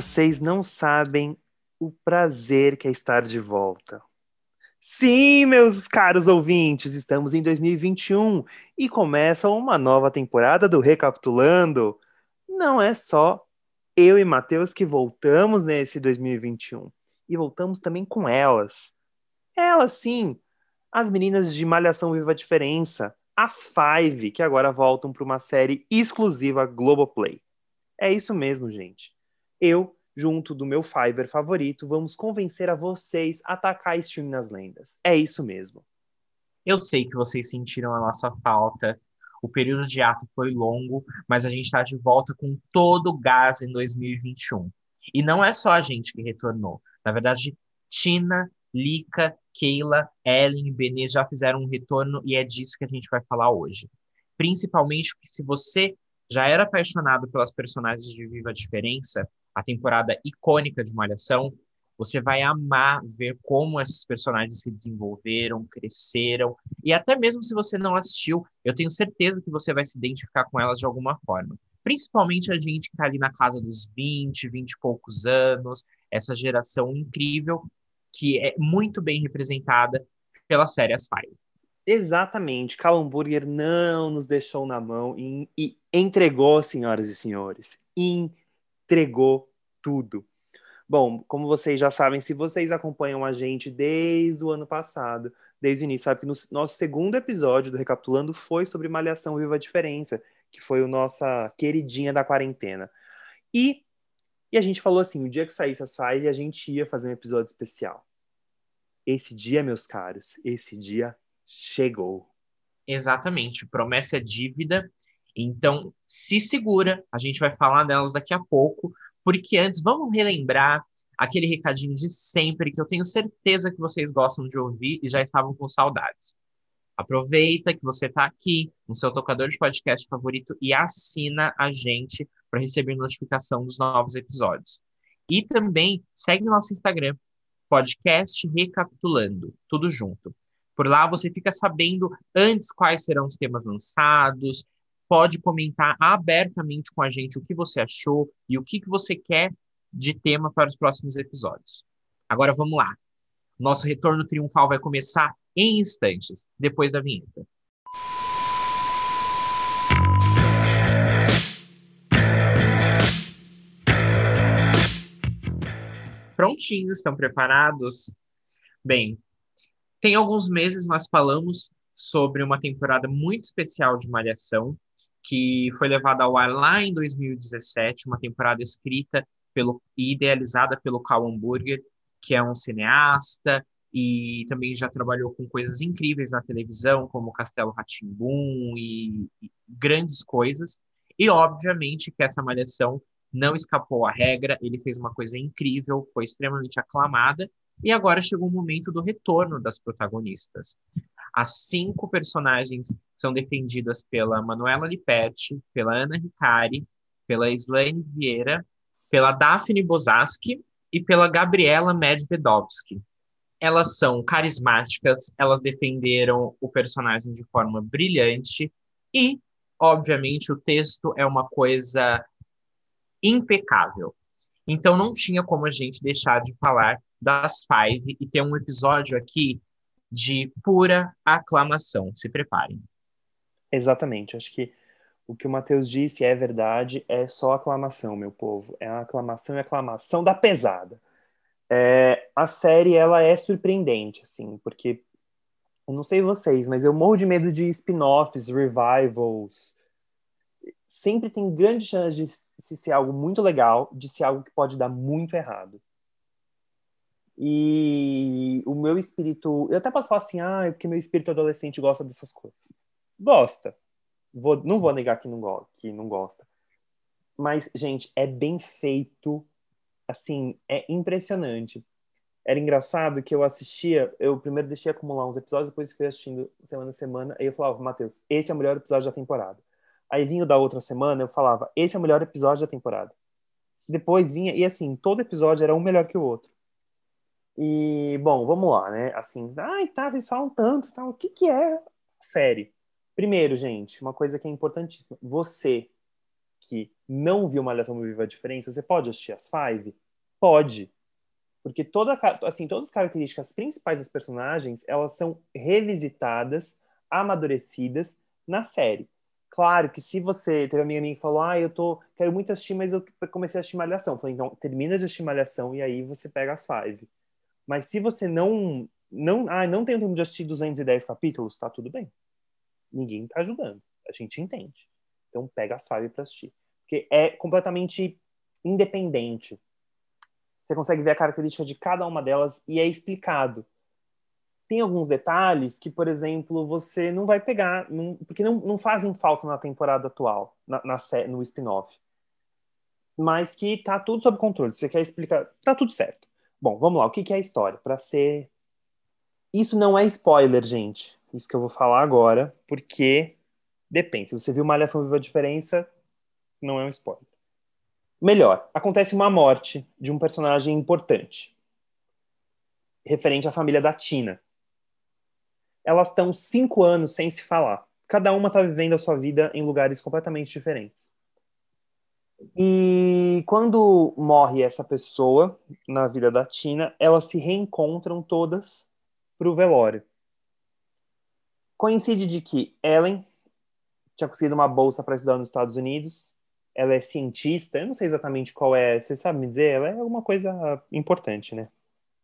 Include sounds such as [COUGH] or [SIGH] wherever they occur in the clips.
Vocês não sabem o prazer que é estar de volta. Sim, meus caros ouvintes, estamos em 2021 e começa uma nova temporada do Recapitulando. Não é só eu e Matheus que voltamos nesse 2021 e voltamos também com elas. Elas, sim, as meninas de Malhação Viva a Diferença, as Five, que agora voltam para uma série exclusiva Globoplay. É isso mesmo, gente. Eu, junto do meu Fiverr favorito, vamos convencer a vocês a atacar stream nas lendas. É isso mesmo. Eu sei que vocês sentiram a nossa falta. O período de ato foi longo, mas a gente está de volta com todo o gás em 2021. E não é só a gente que retornou. Na verdade, Tina, Lika, Keila, Ellen e Benê já fizeram um retorno e é disso que a gente vai falar hoje. Principalmente porque se você já era apaixonado pelas personagens de Viva a Diferença, a temporada icônica de Malhação, você vai amar ver como esses personagens se desenvolveram, cresceram, e até mesmo se você não assistiu, eu tenho certeza que você vai se identificar com elas de alguma forma. Principalmente a gente que está ali na casa dos 20, 20 e poucos anos, essa geração incrível que é muito bem representada pela série As Five. Exatamente. Cal Hamburger não nos deixou na mão e, e entregou, senhoras e senhores. Entregou tudo. Bom, como vocês já sabem, se vocês acompanham a gente desde o ano passado, desde o início, sabe que no nosso segundo episódio do Recapitulando foi sobre Malhação Viva a Diferença, que foi o nossa queridinha da quarentena. E, e a gente falou assim, o dia que saísse as five, a gente ia fazer um episódio especial. Esse dia, meus caros, esse dia chegou. Exatamente, promessa é dívida. Então, se segura, a gente vai falar delas daqui a pouco, porque antes vamos relembrar aquele recadinho de sempre que eu tenho certeza que vocês gostam de ouvir e já estavam com saudades. Aproveita que você está aqui no seu tocador de podcast favorito e assina a gente para receber notificação dos novos episódios. E também segue no nosso Instagram, podcast Recapitulando, tudo junto. Por lá você fica sabendo antes quais serão os temas lançados, pode comentar abertamente com a gente o que você achou e o que, que você quer de tema para os próximos episódios. Agora vamos lá. Nosso retorno triunfal vai começar em instantes, depois da vinheta. Prontinhos, estão preparados? Bem, tem alguns meses nós falamos sobre uma temporada muito especial de Malhação, que foi levada ao ar lá em 2017, uma temporada escrita pelo, e idealizada pelo Cal Hamburger, que é um cineasta e também já trabalhou com coisas incríveis na televisão, como Castelo Ratimbum e, e grandes coisas. E obviamente que essa malhação não escapou à regra, ele fez uma coisa incrível, foi extremamente aclamada e agora chegou o momento do retorno das protagonistas. As cinco personagens são defendidas pela Manuela Lipetti, pela Ana Ricari, pela Slaine Vieira, pela Daphne Bozaski e pela Gabriela Medvedovsky. Elas são carismáticas, elas defenderam o personagem de forma brilhante e, obviamente, o texto é uma coisa impecável. Então não tinha como a gente deixar de falar das Five e ter um episódio aqui de pura aclamação. Se preparem. Exatamente. Acho que o que o Matheus disse é verdade, é só aclamação, meu povo. É uma aclamação e aclamação da pesada. É, a série, ela é surpreendente, assim, porque eu não sei vocês, mas eu morro de medo de spin-offs, revivals. Sempre tem grande chance de ser algo muito legal, de ser algo que pode dar muito errado. E o meu espírito. Eu até posso falar assim, ah, é porque meu espírito adolescente gosta dessas coisas. Gosta. Vou, não vou negar que não, go que não gosta. Mas, gente, é bem feito. Assim, é impressionante. Era engraçado que eu assistia, eu primeiro deixei acumular uns episódios, depois fui assistindo semana a semana, aí eu falava, Matheus, esse é o melhor episódio da temporada. Aí vinha da outra semana, eu falava, esse é o melhor episódio da temporada. Depois vinha, e assim, todo episódio era um melhor que o outro. E, bom, vamos lá, né? Assim, ai, tá, vocês falam tanto, tá, o que que é série? Primeiro, gente, uma coisa que é importantíssima. Você, que não viu Malhação Viva a Diferença, você pode assistir as Five? Pode. Porque toda, assim, todas as características principais dos personagens, elas são revisitadas, amadurecidas na série. Claro que se você teve uma amiga minha que falou, ah, eu tô, quero muito assistir, mas eu comecei a assistir Malhação. Eu falei, então, termina de assistir Malhação e aí você pega as Five. Mas se você não, não, ah, não tem o tempo de assistir 210 capítulos, tá tudo bem. Ninguém tá ajudando. A gente entende. Então pega as Five para assistir. Porque é completamente independente. Você consegue ver a característica de cada uma delas e é explicado. Tem alguns detalhes que, por exemplo, você não vai pegar, não, porque não, não fazem falta na temporada atual, na, na no spin-off. Mas que tá tudo sob controle. Você quer explicar, tá tudo certo. Bom, vamos lá. O que, que é a história? Para ser. Isso não é spoiler, gente. Isso que eu vou falar agora, porque depende. Se você viu Malhação Viva a Diferença, não é um spoiler. Melhor, acontece uma morte de um personagem importante, referente à família da Tina. Elas estão cinco anos sem se falar. Cada uma está vivendo a sua vida em lugares completamente diferentes. E quando morre essa pessoa na vida da Tina, elas se reencontram todas para o velório. Coincide de que Ellen tinha conseguido uma bolsa para estudar nos Estados Unidos. Ela é cientista, eu não sei exatamente qual é, você sabe me dizer? Ela é alguma coisa importante, né?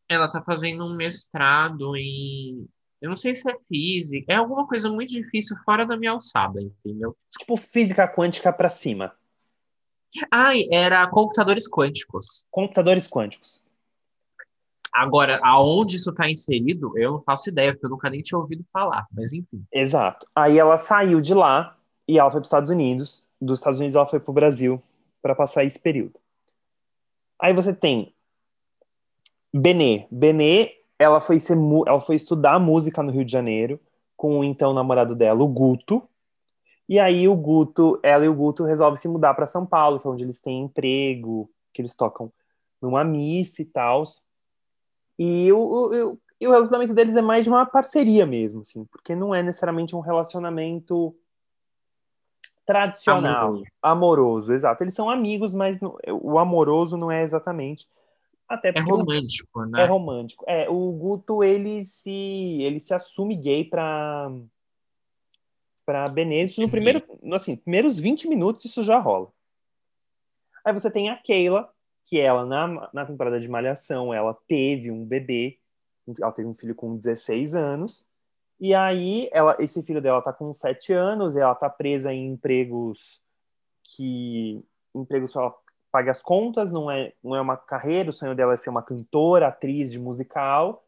Ela tá fazendo um mestrado em. Eu não sei se é física, é alguma coisa muito difícil fora da minha alçada, entendeu? Tipo física quântica para cima. Ai, era computadores quânticos. Computadores quânticos. Agora, aonde isso está inserido, eu não faço ideia, porque eu nunca nem tinha ouvido falar, mas enfim. Exato. Aí ela saiu de lá e ela foi para os Estados Unidos. Dos Estados Unidos ela foi para o Brasil para passar esse período. Aí você tem Benê. Benê, ela foi, ser, ela foi estudar música no Rio de Janeiro com o então namorado dela, o Guto. E aí o Guto, ela e o Guto resolvem se mudar para São Paulo, que é onde eles têm emprego, que eles tocam numa missa e tal. E o, o, e o relacionamento deles é mais de uma parceria mesmo, assim, porque não é necessariamente um relacionamento tradicional, amoroso, amoroso exato. Eles são amigos, mas não, o amoroso não é exatamente. Até é romântico, né? É romântico. É, o Guto, ele se, ele se assume gay pra para Benedito no primeiro, assim, primeiros 20 minutos isso já rola. Aí você tem a Keila, que ela na, na temporada de Malhação, ela teve um bebê, ela teve um filho com 16 anos, e aí ela, esse filho dela tá com 7 anos, e ela tá presa em empregos que empregos para ela pague as contas, não é, não é uma carreira, o sonho dela é ser uma cantora, atriz de musical,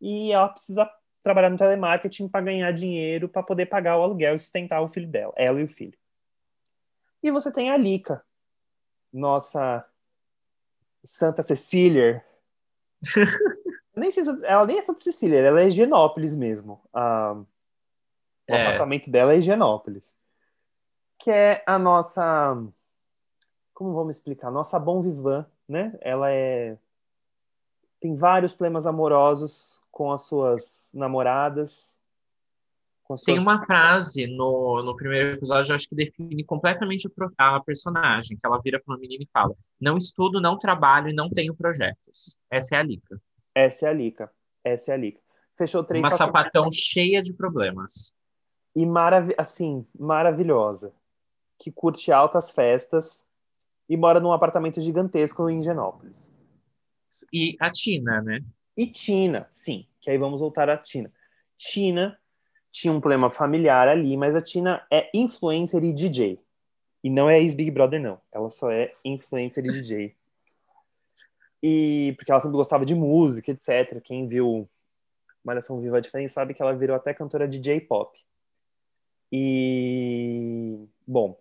e ela precisa trabalhar no telemarketing para ganhar dinheiro para poder pagar o aluguel e sustentar o filho dela, ela e o filho. E você tem a Lika, nossa Santa Cecília. [LAUGHS] nem sei se, ela nem é Santa Cecília, ela é Higienópolis mesmo. Ah, o é. apartamento dela é Higienópolis. Que é a nossa. Como vamos explicar? Nossa Bom Vivan, né? Ela é. Tem vários problemas amorosos com as suas namoradas. Suas... Tem uma frase no, no primeiro episódio, acho que define completamente a, personagem, que ela vira para uma menina e fala: Não estudo, não trabalho e não tenho projetos. Essa é a Lica. Essa é a Lica. Essa é a Lica. Fechou três. Uma sapatão cheia de problemas. E marav assim, maravilhosa. Que curte altas festas e mora num apartamento gigantesco em Genópolis. E a Tina, né? E Tina, sim, que aí vamos voltar à Tina. Tina tinha um problema familiar ali, mas a Tina é influencer e DJ. E não é ex-Big Brother, não. Ela só é influencer e DJ. E porque ela sempre gostava de música, etc. Quem viu Malhação Viva a Diferença sabe que ela virou até cantora de J-pop. E bom,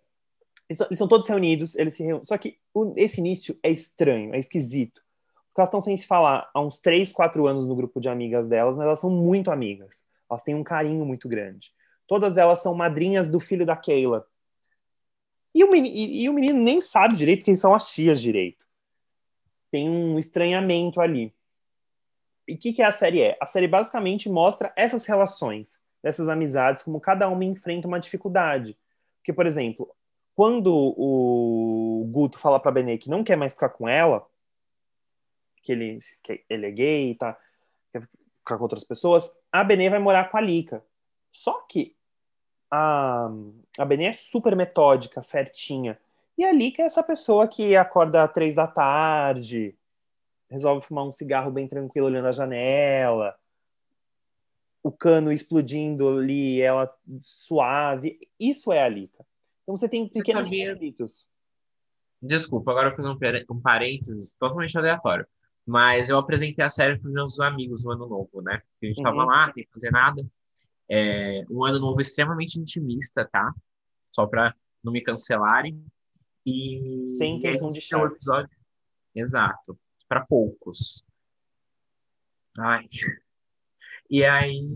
eles, eles, são todos reunidos, eles se reúnem. Só que esse início é estranho, é esquisito. Porque elas estão sem se falar há uns 3, 4 anos no grupo de amigas delas, mas elas são muito amigas. Elas têm um carinho muito grande. Todas elas são madrinhas do filho da Keila. E o, menino, e, e o menino nem sabe direito quem são as tias direito. Tem um estranhamento ali. E o que, que a série é? A série basicamente mostra essas relações, essas amizades, como cada uma enfrenta uma dificuldade. Porque, por exemplo, quando o Guto fala pra Benê que não quer mais ficar com ela, que ele, que ele é gay, tá, quer ficar com outras pessoas, a Benê vai morar com a Lika. Só que a, a Benê é super metódica, certinha. E a Lika é essa pessoa que acorda às três da tarde, resolve fumar um cigarro bem tranquilo olhando a janela, o cano explodindo ali, ela suave. Isso é a Lika. Então você tem pequenos você conflitos. Desculpa, agora eu vou fazer um, parênteses totalmente aleatório. Mas eu apresentei a série para os meus amigos no ano novo, né? A gente estava uhum. lá, sem fazer nada. É, um ano novo extremamente intimista, tá? Só para não me cancelarem. E, Sem intenção de um episódio. Exato. Para poucos. Ai. E aí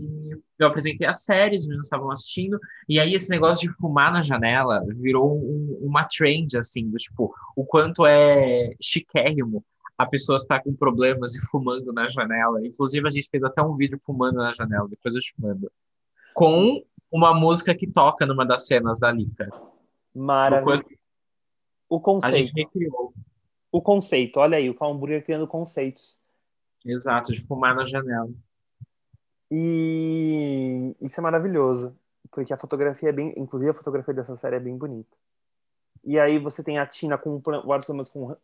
eu apresentei a série, os meninos estavam assistindo, e aí esse negócio de fumar na janela virou um, uma trend, assim, do tipo, o quanto é chiquérrimo a pessoa estar com problemas e fumando na janela. Inclusive, a gente fez até um vídeo fumando na janela, depois eu te mando. Com uma música que toca numa das cenas da Lika. Maravilha. O conceito. A gente recriou. O conceito, olha aí, o Calhamburger criando conceitos. Exato, de fumar na janela. E isso é maravilhoso, porque a fotografia é bem, inclusive a fotografia dessa série é bem bonita. E aí você tem a Tina com vários problemas com,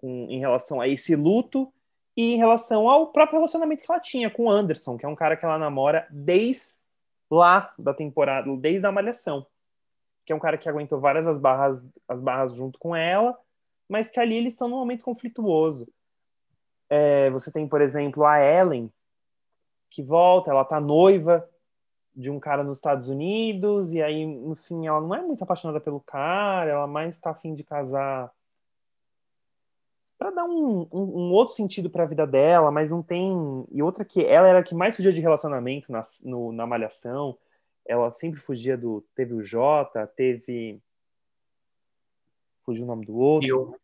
com, em relação a esse luto e em relação ao próprio relacionamento que ela tinha com o Anderson, que é um cara que ela namora desde lá da temporada, desde a Malhação. Que é um cara que aguentou várias as barras, as barras junto com ela, mas que ali eles estão num momento conflituoso. É, você tem, por exemplo, a Ellen, que volta, ela tá noiva de um cara nos Estados Unidos, e aí, no fim, ela não é muito apaixonada pelo cara, ela mais tá afim de casar para dar um, um, um, outro sentido para a vida dela, mas não tem. E outra que ela era a que mais fugia de relacionamento na, no, na Malhação, ela sempre fugia do. Teve o Jota, teve. Fugiu o nome do outro. Fio.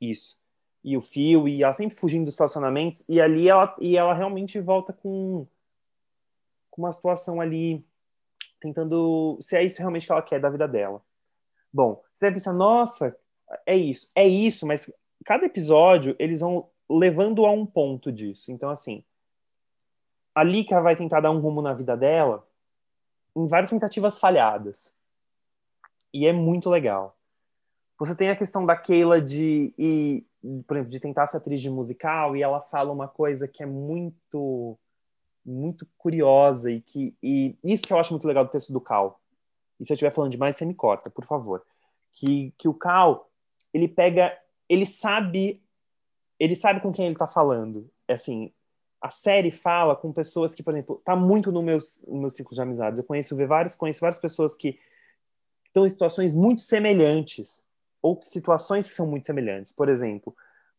Isso e o fio, e ela sempre fugindo dos relacionamentos, e ali ela, e ela realmente volta com, com uma situação ali, tentando, se é isso realmente que ela quer da vida dela. Bom, você vai pensar, nossa, é isso, é isso, mas cada episódio eles vão levando a um ponto disso. Então, assim, a Lika vai tentar dar um rumo na vida dela em várias tentativas falhadas. E é muito legal. Você tem a questão da Keila de ir por exemplo, de tentar ser atriz de musical e ela fala uma coisa que é muito muito curiosa e que e isso que eu acho muito legal do texto do Cal. E se eu estiver falando demais, você me corta, por favor. Que que o Cal, ele pega, ele sabe ele sabe com quem ele está falando. É assim, a série fala com pessoas que, por exemplo, tá muito no meu, no meu ciclo de amizades. Eu conheço várias, conheço várias pessoas que estão em situações muito semelhantes ou situações que são muito semelhantes. Por exemplo,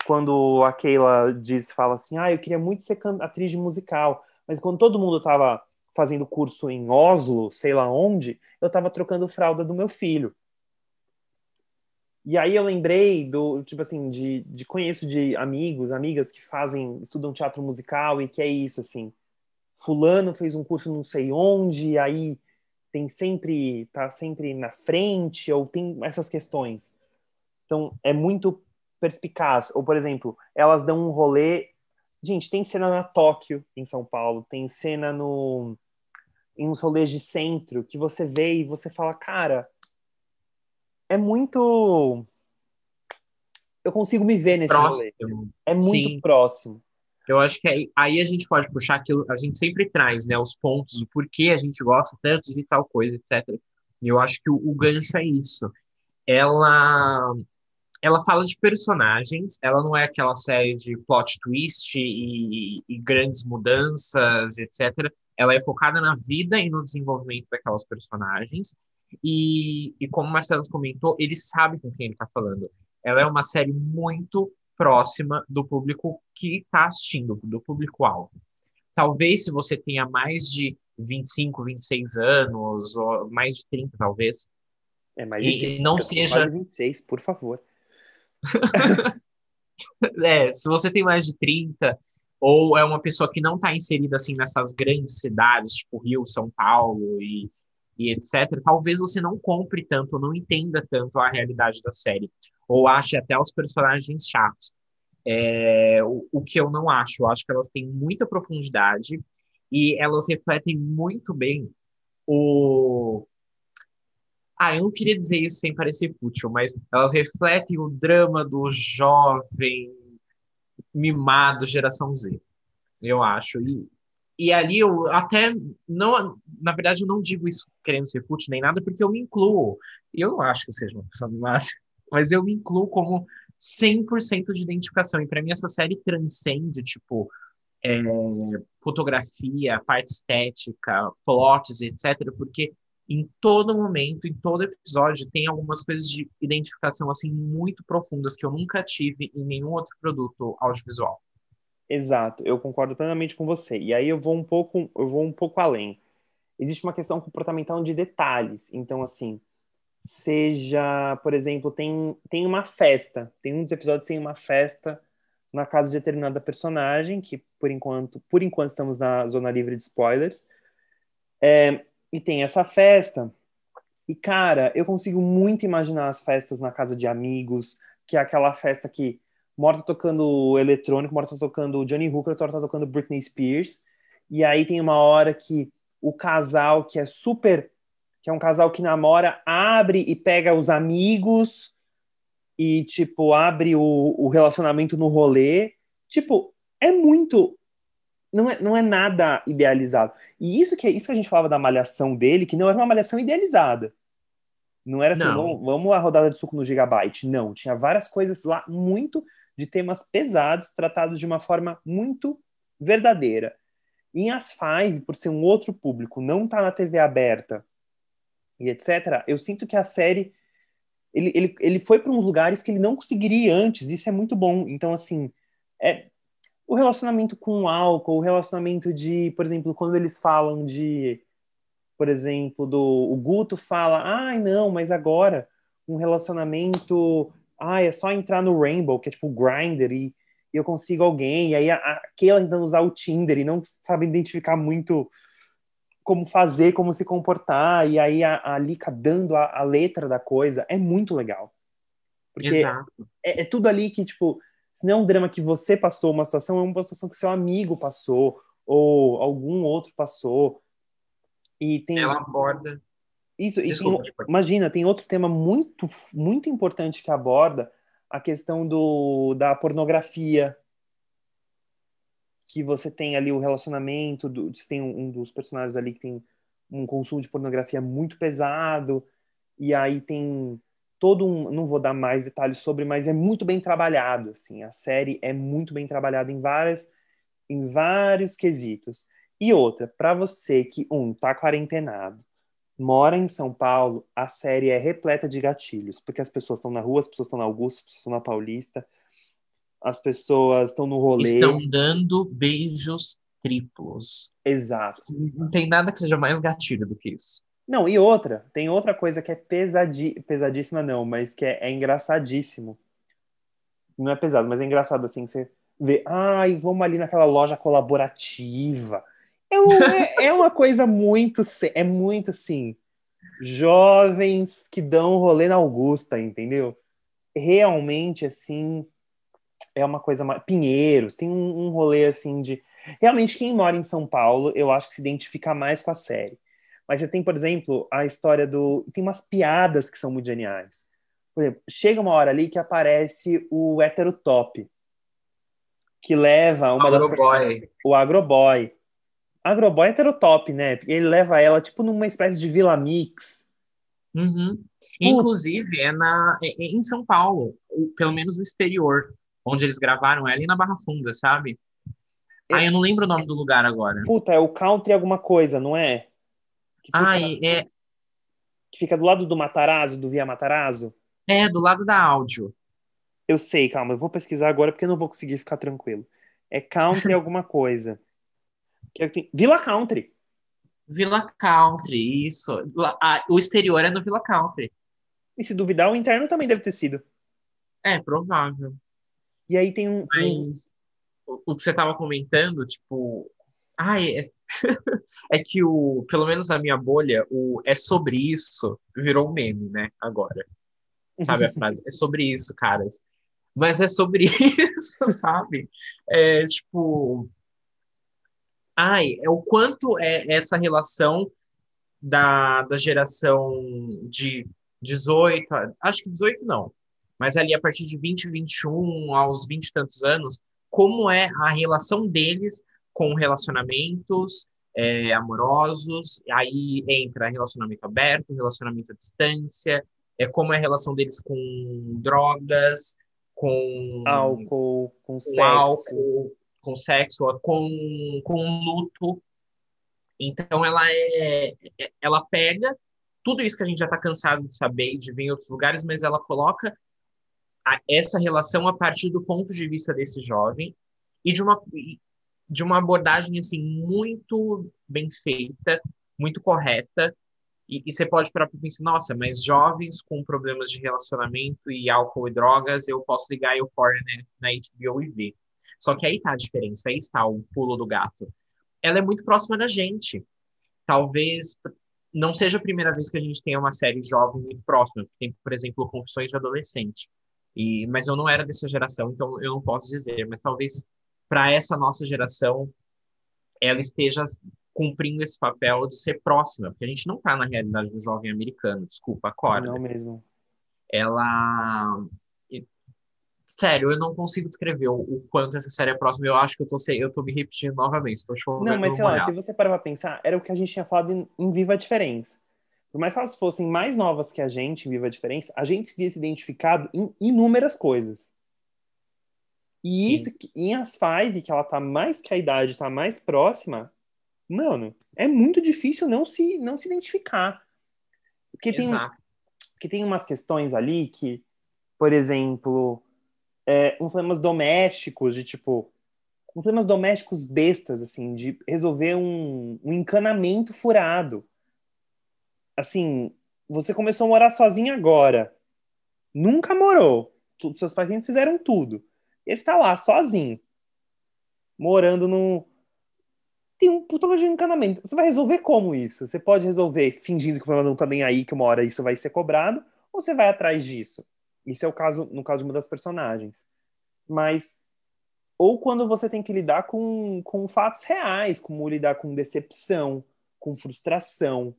quando a Keila diz, fala assim, ah, eu queria muito ser atriz de musical, mas quando todo mundo estava fazendo curso em Oslo, sei lá onde, eu estava trocando fralda do meu filho. E aí eu lembrei do, tipo assim, de, de conheço de amigos, amigas que fazem, estudam teatro musical e que é isso, assim, fulano fez um curso não sei onde, aí tem sempre, tá sempre na frente, ou tem essas questões. Então, é muito perspicaz. Ou, por exemplo, elas dão um rolê. Gente, tem cena na Tóquio, em São Paulo, tem cena no em uns rolês de centro que você vê e você fala, cara, é muito. Eu consigo me ver nesse próximo. rolê. É muito Sim. próximo. Eu acho que aí, aí, a gente pode puxar aquilo, a gente sempre traz, né, os pontos do porquê a gente gosta tanto de tal coisa, etc. E eu acho que o, o gancho é isso. Ela ela fala de personagens, ela não é aquela série de plot twist e, e, grandes mudanças, etc. Ela é focada na vida e no desenvolvimento daquelas personagens. E, e como o Marcelo comentou, ele sabe com quem ele está falando. Ela é uma série muito próxima do público que está assistindo, do público-alvo. Talvez se você tenha mais de 25, 26 anos, ou mais de 30, talvez. É mais de 30, e não seja. Mais de 26, por favor. [LAUGHS] é, se você tem mais de 30, ou é uma pessoa que não está inserida assim nessas grandes cidades, tipo Rio, São Paulo e, e etc., talvez você não compre tanto, não entenda tanto a realidade da série, ou ache até os personagens chatos. É, o, o que eu não acho, eu acho que elas têm muita profundidade e elas refletem muito bem o. Ah, eu não queria dizer isso sem parecer fútil, mas elas refletem o drama do jovem mimado geração Z, eu acho. E, e ali eu até não, na verdade, eu não digo isso querendo ser fútil nem nada, porque eu me incluo. Eu não acho que eu seja uma pessoa mimada, [LAUGHS] mas eu me incluo como 100% de identificação. E para mim essa série transcende, tipo, é, fotografia, parte estética, plots, etc. Porque em todo momento, em todo episódio, tem algumas coisas de identificação assim muito profundas que eu nunca tive em nenhum outro produto audiovisual. Exato, eu concordo plenamente com você. E aí eu vou um pouco, eu vou um pouco além. Existe uma questão comportamental de detalhes. Então, assim, seja, por exemplo, tem, tem uma festa. Tem um dos episódios tem uma festa na casa de determinada personagem, que por enquanto, por enquanto estamos na zona livre de spoilers. É, e tem essa festa. E, cara, eu consigo muito imaginar as festas na casa de amigos, que é aquela festa que Morta tocando eletrônico, Morta tocando Johnny Hooker, Morta tocando Britney Spears. E aí tem uma hora que o casal, que é super. que é um casal que namora, abre e pega os amigos e, tipo, abre o, o relacionamento no rolê. Tipo, é muito não é, não é nada idealizado. E isso que, isso que a gente falava da malhação dele, que não era uma malhação idealizada. Não era assim, vamos, vamos a rodada de suco no Gigabyte. Não, tinha várias coisas lá, muito de temas pesados, tratados de uma forma muito verdadeira. Em As Five, por ser um outro público, não tá na TV aberta e etc., eu sinto que a série ele, ele, ele foi para uns lugares que ele não conseguiria ir antes, isso é muito bom. Então, assim, é, o relacionamento com o álcool, o relacionamento de, por exemplo, quando eles falam de, por exemplo, do o Guto fala, ai não, mas agora um relacionamento, ai é só entrar no Rainbow, que é tipo o Grindr e, e eu consigo alguém, e aí a, a Keila tentando usar o Tinder e não sabe identificar muito como fazer, como se comportar, e aí a, a Lika dando a, a letra da coisa, é muito legal. Porque é, é, tudo ali que, tipo, se não é um drama que você passou, uma situação, é uma situação que seu amigo passou, ou algum outro passou. E tem. Ela aborda. Isso, Desculpa, tem, imagina, tem outro tema muito, muito importante que aborda a questão do, da pornografia. Que você tem ali o relacionamento, do, tem um, um dos personagens ali que tem um consumo de pornografia muito pesado, e aí tem todo um, não vou dar mais detalhes sobre, mas é muito bem trabalhado, assim, a série é muito bem trabalhada em várias em vários quesitos. E outra, para você que um tá quarentenado, mora em São Paulo, a série é repleta de gatilhos, porque as pessoas estão na rua, as pessoas estão na Augusta, as pessoas estão na Paulista, as pessoas estão no rolê. Estão dando beijos triplos. Exato. Não tem nada que seja mais gatilho do que isso. Não, e outra, tem outra coisa que é pesadi... pesadíssima, não, mas que é, é engraçadíssimo. Não é pesado, mas é engraçado assim, você vê, ai, vamos ali naquela loja colaborativa. É, é, é uma coisa muito, é muito assim, jovens que dão rolê na Augusta, entendeu? Realmente, assim, é uma coisa mais... Pinheiros, tem um, um rolê assim de... Realmente, quem mora em São Paulo, eu acho que se identifica mais com a série mas você tem, por exemplo, a história do. Tem umas piadas que são muito geniais. Por exemplo, chega uma hora ali que aparece o hétero top, que leva uma Agroboy. das. O agroboy. Agroboy é top, né? Porque ele leva ela, tipo, numa espécie de Vila Mix. Uhum. Inclusive, é, na, é, é em São Paulo, pelo menos no exterior, onde eles gravaram ela e na Barra Funda, sabe? É... Ah, eu não lembro o nome do lugar agora. Puta, é o Country alguma coisa, não é? Que fica, ah, é... que fica do lado do Matarazzo, do Via Matarazzo? É, do lado da áudio. Eu sei, calma, eu vou pesquisar agora porque eu não vou conseguir ficar tranquilo. É Country [LAUGHS] alguma coisa. Que é tem... Vila Country. Vila Country, isso. Ah, o exterior é no Vila Country. E se duvidar, o interno também deve ter sido. É, provável. E aí tem um. Mas, o que você estava comentando, tipo. Ai, é [LAUGHS] é que o, pelo menos na minha bolha, o é sobre isso virou um meme, né? Agora. Sabe a [LAUGHS] frase? É sobre isso, caras. Mas é sobre [LAUGHS] isso, sabe? É tipo. Ai, é o quanto é essa relação da, da geração de 18, acho que 18 não, mas ali a partir de 20, 21, aos 20 e tantos anos, como é a relação deles com relacionamentos é, amorosos, aí entra relacionamento aberto, relacionamento à distância, é como é a relação deles com drogas, com álcool, com, com sexo, álcool, com sexo, com, com luto. Então ela é, é ela pega tudo isso que a gente já está cansado de saber e de ver em outros lugares, mas ela coloca a, essa relação a partir do ponto de vista desse jovem e de uma de uma abordagem assim muito bem feita, muito correta. E, e você pode parar para pensar, nossa, mas jovens com problemas de relacionamento e álcool e drogas, eu posso ligar Euphoria né, na HBO e ver. Só que aí está a diferença, aí está o pulo do gato. Ela é muito próxima da gente. Talvez não seja a primeira vez que a gente tenha uma série jovem muito próxima. Tem, por exemplo, Confissões de Adolescente. E, mas eu não era dessa geração, então eu não posso dizer. Mas talvez para essa nossa geração ela esteja cumprindo esse papel de ser próxima, porque a gente não está na realidade do jovem americano, desculpa, acorda. Não mesmo. Ela sério, eu não consigo descrever o, o, quanto essa série é próxima. Eu acho que eu tô, eu tô me repetindo novamente. Chovendo. Não, mas sei lá, se você parar pra pensar, era o que a gente tinha falado em, em Viva a Diferença. Por mais que elas fossem mais novas que a gente em Viva a Diferença, a gente via se identificado em inúmeras coisas. E Sim. isso, em As Five, que ela tá mais que a idade, tá mais próxima, mano, é muito difícil não se, não se identificar. Porque tem, porque tem umas questões ali que, por exemplo, é, problemas domésticos, de tipo, problemas domésticos bestas, assim, de resolver um, um encanamento furado. Assim, você começou a morar sozinho agora. Nunca morou. seus pais nem fizeram tudo. Ele está lá, sozinho, morando no. Tem um puta de encanamento. Você vai resolver como isso? Você pode resolver fingindo que o problema não tá nem aí, que uma hora isso vai ser cobrado, ou você vai atrás disso? Isso é o caso, no caso de uma das personagens. Mas. Ou quando você tem que lidar com, com fatos reais, como lidar com decepção, com frustração.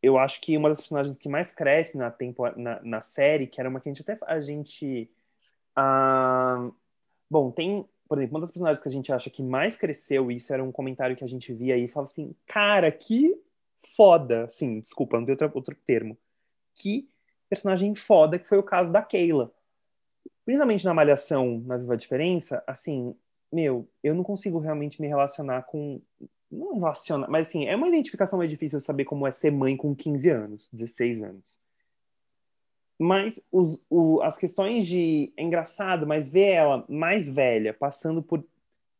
Eu acho que uma das personagens que mais cresce na, tempo, na, na série, que era uma que a gente até a gente ah, bom, tem, por exemplo, uma das personagens que a gente acha que mais cresceu, isso era um comentário que a gente via aí, e fala assim, cara, que foda, sim, desculpa, não tem outro, outro termo, que personagem foda, que foi o caso da Keila. Principalmente na Malhação, na Viva a Diferença, assim, meu, eu não consigo realmente me relacionar com. Não relacionar, mas assim, é uma identificação mais difícil saber como é ser mãe com 15 anos, 16 anos. Mas os, o, as questões de. É engraçado, mas ver ela mais velha, passando por,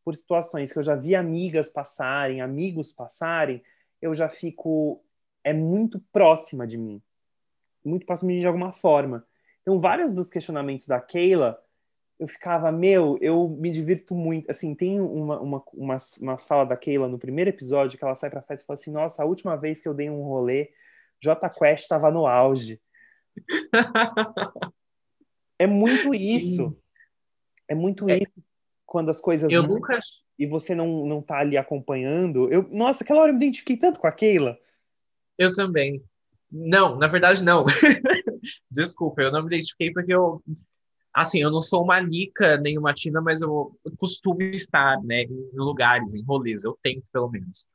por situações que eu já vi amigas passarem, amigos passarem, eu já fico. É muito próxima de mim. Muito próxima de mim de alguma forma. Então, vários dos questionamentos da Keila, eu ficava, meu, eu me divirto muito. Assim, tem uma, uma, uma, uma fala da Keila no primeiro episódio que ela sai pra festa e fala assim: Nossa, a última vez que eu dei um rolê, J Quest estava no auge é muito [LAUGHS] isso. É muito é. isso. Quando as coisas. Eu nunca. E você não, não tá ali acompanhando. Eu, nossa, aquela hora eu me identifiquei tanto com a Keila. Eu também. Não, na verdade, não. [LAUGHS] Desculpa, eu não me identifiquei porque eu. Assim, eu não sou uma Nika nem uma Tina, mas eu costumo estar, né, em lugares, em rolês. Eu tento, pelo menos.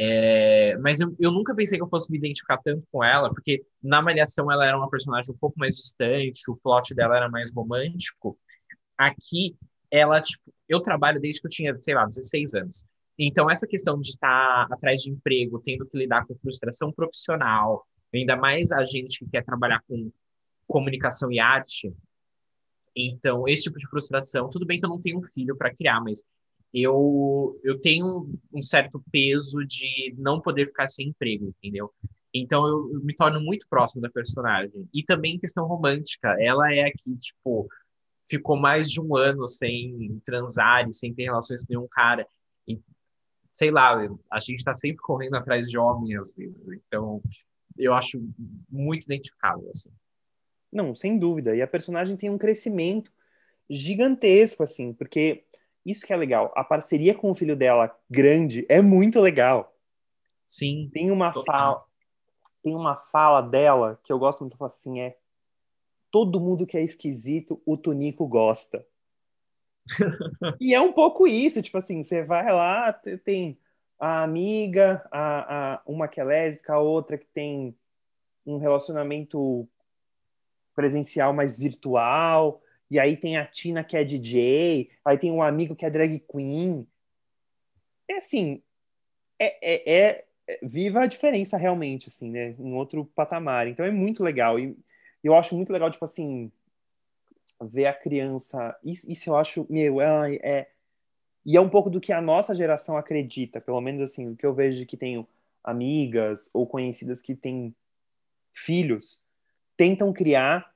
É, mas eu, eu, nunca pensei que eu fosse me identificar tanto com ela, porque na Malhação ela era uma personagem um pouco mais distante, o plot dela era mais romântico. Aqui, ela, tipo, eu trabalho desde que eu tinha, sei lá, 16 anos. Então, essa questão de estar atrás de emprego, tendo que lidar com frustração profissional, ainda mais a gente que quer trabalhar com comunicação e arte. Então, esse tipo de frustração, tudo bem que eu não tenho um filho para criar, mas eu, eu tenho um certo peso de não poder ficar sem emprego, entendeu? Então eu, eu me torno muito próximo da personagem. E também questão romântica. Ela é aqui, tipo, ficou mais de um ano sem transar e sem ter relações com nenhum cara. E sei lá, a gente está sempre correndo atrás de homem às vezes. Então, eu acho muito identificável, assim. Não, sem dúvida. E a personagem tem um crescimento gigantesco, assim, porque isso que é legal. A parceria com o filho dela, grande, é muito legal. Sim. Tem uma fala, tem uma fala dela que eu gosto muito, assim, é todo mundo que é esquisito, o Tonico gosta. [LAUGHS] e é um pouco isso, tipo assim, você vai lá, tem a amiga, a, a, uma que é lésbica, a outra que tem um relacionamento presencial mais virtual, e aí tem a Tina que é DJ, aí tem um amigo que é drag queen. É assim, é, é, é, é viva a diferença realmente, assim, né? Em outro patamar. Então é muito legal. E eu acho muito legal, tipo assim, ver a criança. Isso, isso eu acho, meu, é, é. E é um pouco do que a nossa geração acredita, pelo menos assim, o que eu vejo que tenho amigas ou conhecidas que têm filhos, tentam criar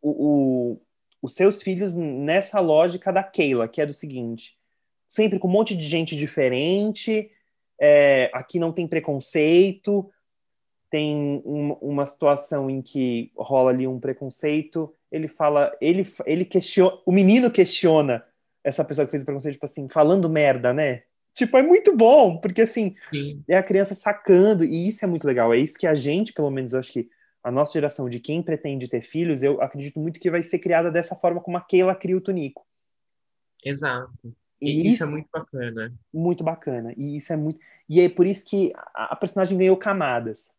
o, o, os seus filhos nessa lógica da Keila, que é do seguinte: sempre com um monte de gente diferente, é, aqui não tem preconceito, tem um, uma situação em que rola ali um preconceito, ele fala, ele, ele questiona, o menino questiona essa pessoa que fez o preconceito, tipo assim, falando merda, né? Tipo, é muito bom, porque assim, Sim. é a criança sacando, e isso é muito legal. É isso que a gente, pelo menos, eu acho que a nossa geração de quem pretende ter filhos, eu acredito muito que vai ser criada dessa forma como a Keila cria o Tunico. Exato. E, isso, isso, é muito bacana. Muito bacana. E isso é muito. E é por isso que a, a personagem ganhou camadas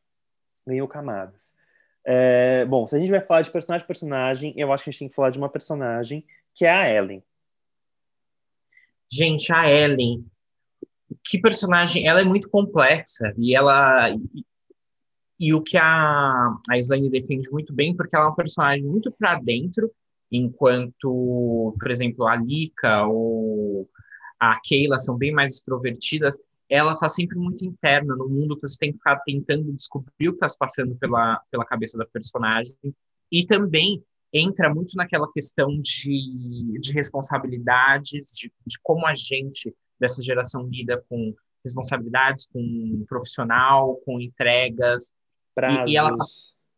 ganhou camadas. É, bom, se a gente vai falar de personagem personagem, eu acho que a gente tem que falar de uma personagem que é a Ellen. Gente, a Ellen, que personagem, ela é muito complexa e ela e, e o que a a Slane defende muito bem, porque ela é uma personagem muito para dentro, enquanto, por exemplo, a Lika ou a Keila são bem mais extrovertidas ela está sempre muito interna no mundo, você tem que ficar tentando descobrir o que está se passando pela, pela cabeça da personagem. E também entra muito naquela questão de, de responsabilidades, de, de como a gente dessa geração lida com responsabilidades, com profissional, com entregas. Prazos. E, e ela tá,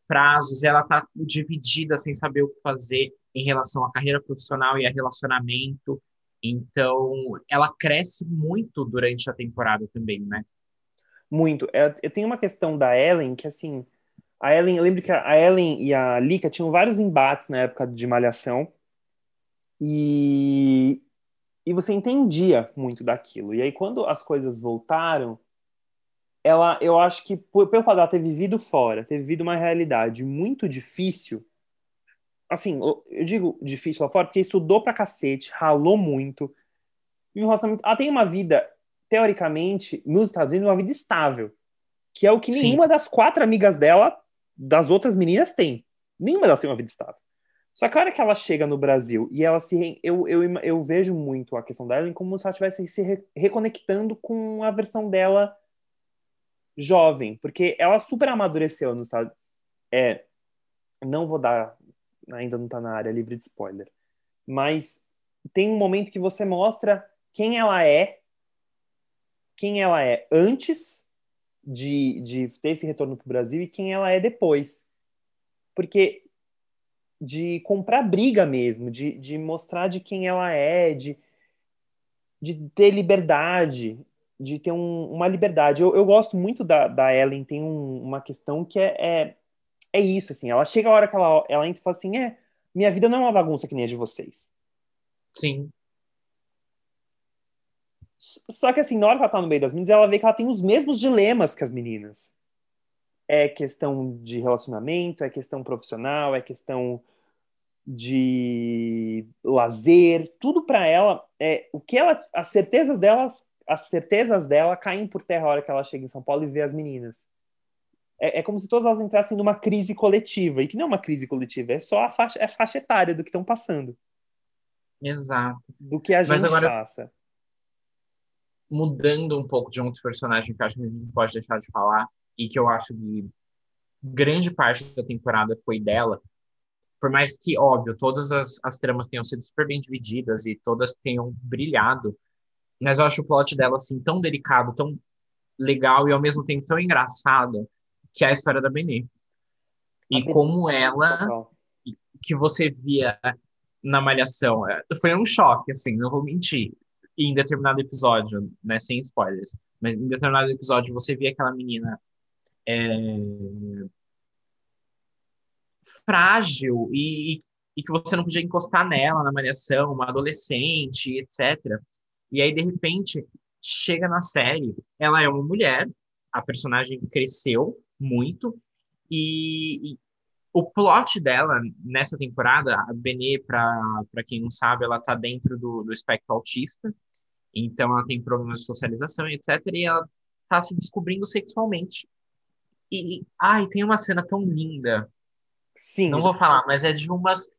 prazos, ela está dividida sem saber o que fazer em relação à carreira profissional e a relacionamento. Então, ela cresce muito durante a temporada também, né? Muito. É, eu tenho uma questão da Ellen que, assim, a Ellen, eu lembro que a Ellen e a Lika tinham vários embates na época de Malhação e, e você entendia muito daquilo. E aí, quando as coisas voltaram, ela, eu acho que, pelo fato dela ter vivido fora, ter vivido uma realidade muito difícil, assim, eu digo difícil lá fora porque estudou pra cacete, ralou muito. E. Ela tem uma vida, teoricamente, nos Estados Unidos, uma vida estável. Que é o que Sim. nenhuma das quatro amigas dela, das outras meninas, tem. Nenhuma delas tem uma vida estável. Só que a hora que ela chega no Brasil e ela se. Eu, eu, eu vejo muito a questão dela como se ela estivesse se reconectando com a versão dela jovem. Porque ela super amadureceu no estado. É, não vou dar ainda não tá na área livre de spoiler. Mas tem um momento que você mostra quem ela é, quem ela é antes de, de ter esse retorno para o Brasil e quem ela é depois. Porque de comprar briga mesmo, de, de mostrar de quem ela é, de, de ter liberdade, de ter um, uma liberdade. Eu, eu gosto muito da, da Ellen, tem um, uma questão que é, é é isso, assim. Ela chega a hora que ela, ela entra e fala assim: é, minha vida não é uma bagunça que nem a de vocês. Sim. Só que, assim, na hora que ela tá no meio das meninas, ela vê que ela tem os mesmos dilemas que as meninas. É questão de relacionamento, é questão profissional, é questão de lazer, tudo para ela é o que ela as certezas delas, as certezas dela caem por terra a hora que ela chega em São Paulo e vê as meninas é, é, como se todas elas entrassem numa crise coletiva, e que não é uma crise coletiva, é só a faixa, é a faixa etária do que estão passando. Exato. Do que a gente agora, passa. Mudando um pouco de um outro personagem que acho que a gente não pode deixar de falar, e que eu acho que grande parte da temporada foi dela, por mais que, óbvio, todas as, as tramas tenham sido super bem divididas e todas tenham brilhado, Mas eu acho o plot dela, assim, tão delicado, tão legal e ao mesmo tempo tão engraçado, que é a história da Benê. E como ela, que você via na Malhação, é, foi um choque, assim, não vou mentir. Em determinado episódio, né, sem spoilers, mas em determinado episódio você via aquela menina é, frágil e, e, que você não podia encostar nela na malhação, uma adolescente, etc. E aí, de repente, chega na série, ela é uma mulher, a personagem cresceu muito, e o plot dela nessa temporada, a Benê, para quem não sabe, ela tá dentro do, do espectro autista, então ela tem problemas de socialização, etc. E ela tá se descobrindo sexualmente. E, ai, tem uma cena tão linda. Sim. Não vou falar, mas é de umas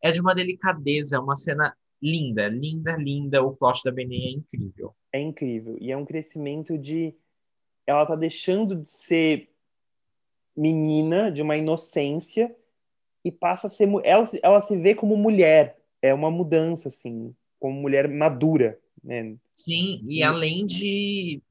é de uma delicadeza, é uma cena linda, linda, linda. O plot da Benê é incrível. É incrível e é um crescimento de ela tá deixando de ser menina, de uma inocência e passa a ser ela ela se vê como mulher. É uma mudança assim, como mulher madura, né? Sim, e além de,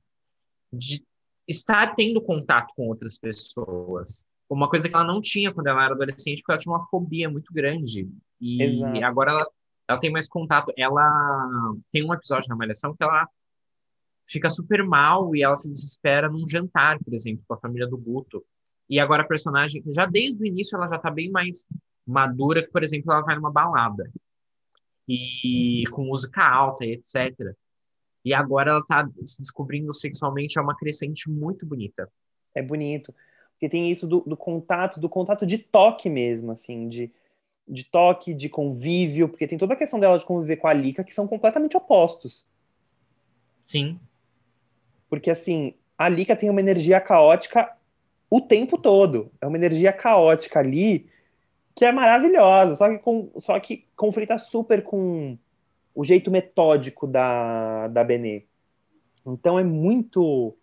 de estar tendo contato com outras pessoas. Uma coisa que ela não tinha quando ela era adolescente, porque ela tinha uma fobia muito grande. E Exato. agora ela, ela tem mais contato. Ela tem um episódio na Malhação que ela fica super mal e ela se desespera num jantar, por exemplo, com a família do Guto. E agora a personagem, já desde o início, ela já tá bem mais madura, que, por exemplo, ela vai numa balada. E com música alta e etc. E agora ela tá se descobrindo sexualmente, é uma crescente muito bonita. É bonito. Porque tem isso do, do contato, do contato de toque mesmo, assim, de, de toque, de convívio, porque tem toda a questão dela de conviver com a Lika, que são completamente opostos. Sim. Porque, assim, a Lika tem uma energia caótica o tempo todo. É uma energia caótica ali que é maravilhosa, só que, com, só que conflita super com o jeito metódico da, da Benê. Então é muito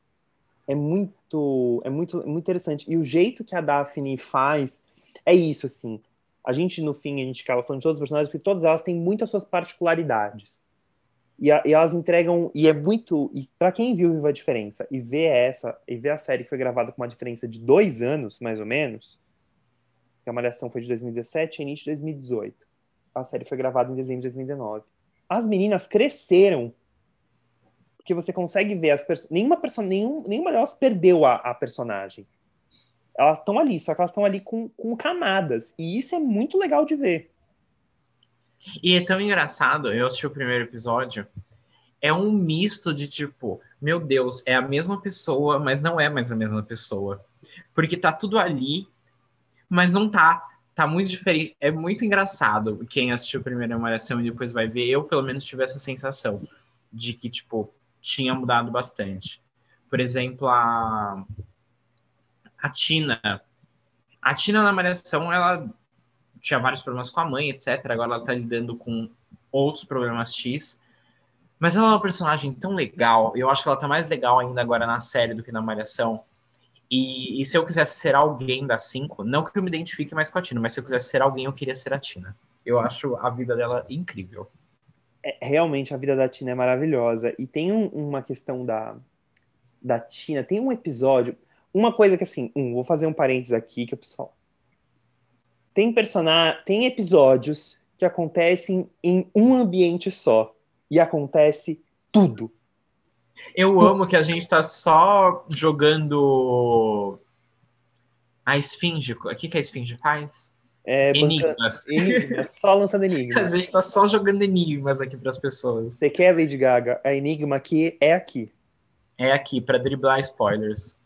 é muito é muito muito interessante e o jeito que a Daphne faz é isso assim. A gente no fim a gente acaba falando de todos os personagens porque todas elas têm muitas suas particularidades. E, a, e elas entregam e é muito e para quem viu Viva a Diferença e vê essa e vê a série que foi gravada com uma diferença de dois anos mais ou menos, que a Malhação foi de 2017 e início de 2018. A série foi gravada em dezembro de 2019 as meninas cresceram porque você consegue ver as pessoas. Nenhuma, perso nenhum, nenhuma delas perdeu a, a personagem. Elas estão ali, só que elas estão ali com, com camadas. E isso é muito legal de ver. E é tão engraçado, eu assisti o primeiro episódio. É um misto de tipo, meu Deus, é a mesma pessoa, mas não é mais a mesma pessoa. Porque tá tudo ali, mas não tá tá muito diferente. É muito engraçado quem assistiu a primeira Malhação e depois vai ver. Eu, pelo menos, tive essa sensação de que, tipo, tinha mudado bastante. Por exemplo, a, a Tina. A Tina na Malhação, ela tinha vários problemas com a mãe, etc. Agora ela tá lidando com outros problemas X. Mas ela é uma personagem tão legal. Eu acho que ela tá mais legal ainda agora na série do que na Malhação e, e, se eu quisesse ser alguém da 5, não que eu me identifique mais com a Tina, mas se eu quisesse ser alguém, eu queria ser a Tina. Eu acho a vida dela incrível. É, realmente, a vida da Tina é maravilhosa. E tem um, uma questão da, da Tina, tem um episódio, uma coisa que assim, um, vou fazer um parênteses aqui que eu preciso falar. Tem personagem, tem episódios que acontecem em um ambiente só e acontece tudo eu amo que a gente tá só jogando a esfinge. O que, que a esfinge faz? É, enigmas. [LAUGHS] enigmas. Só lançando enigmas. a gente tá só jogando enigmas aqui para as pessoas. Você quer, Lady Gaga? A enigma aqui é aqui. É aqui, para driblar spoilers.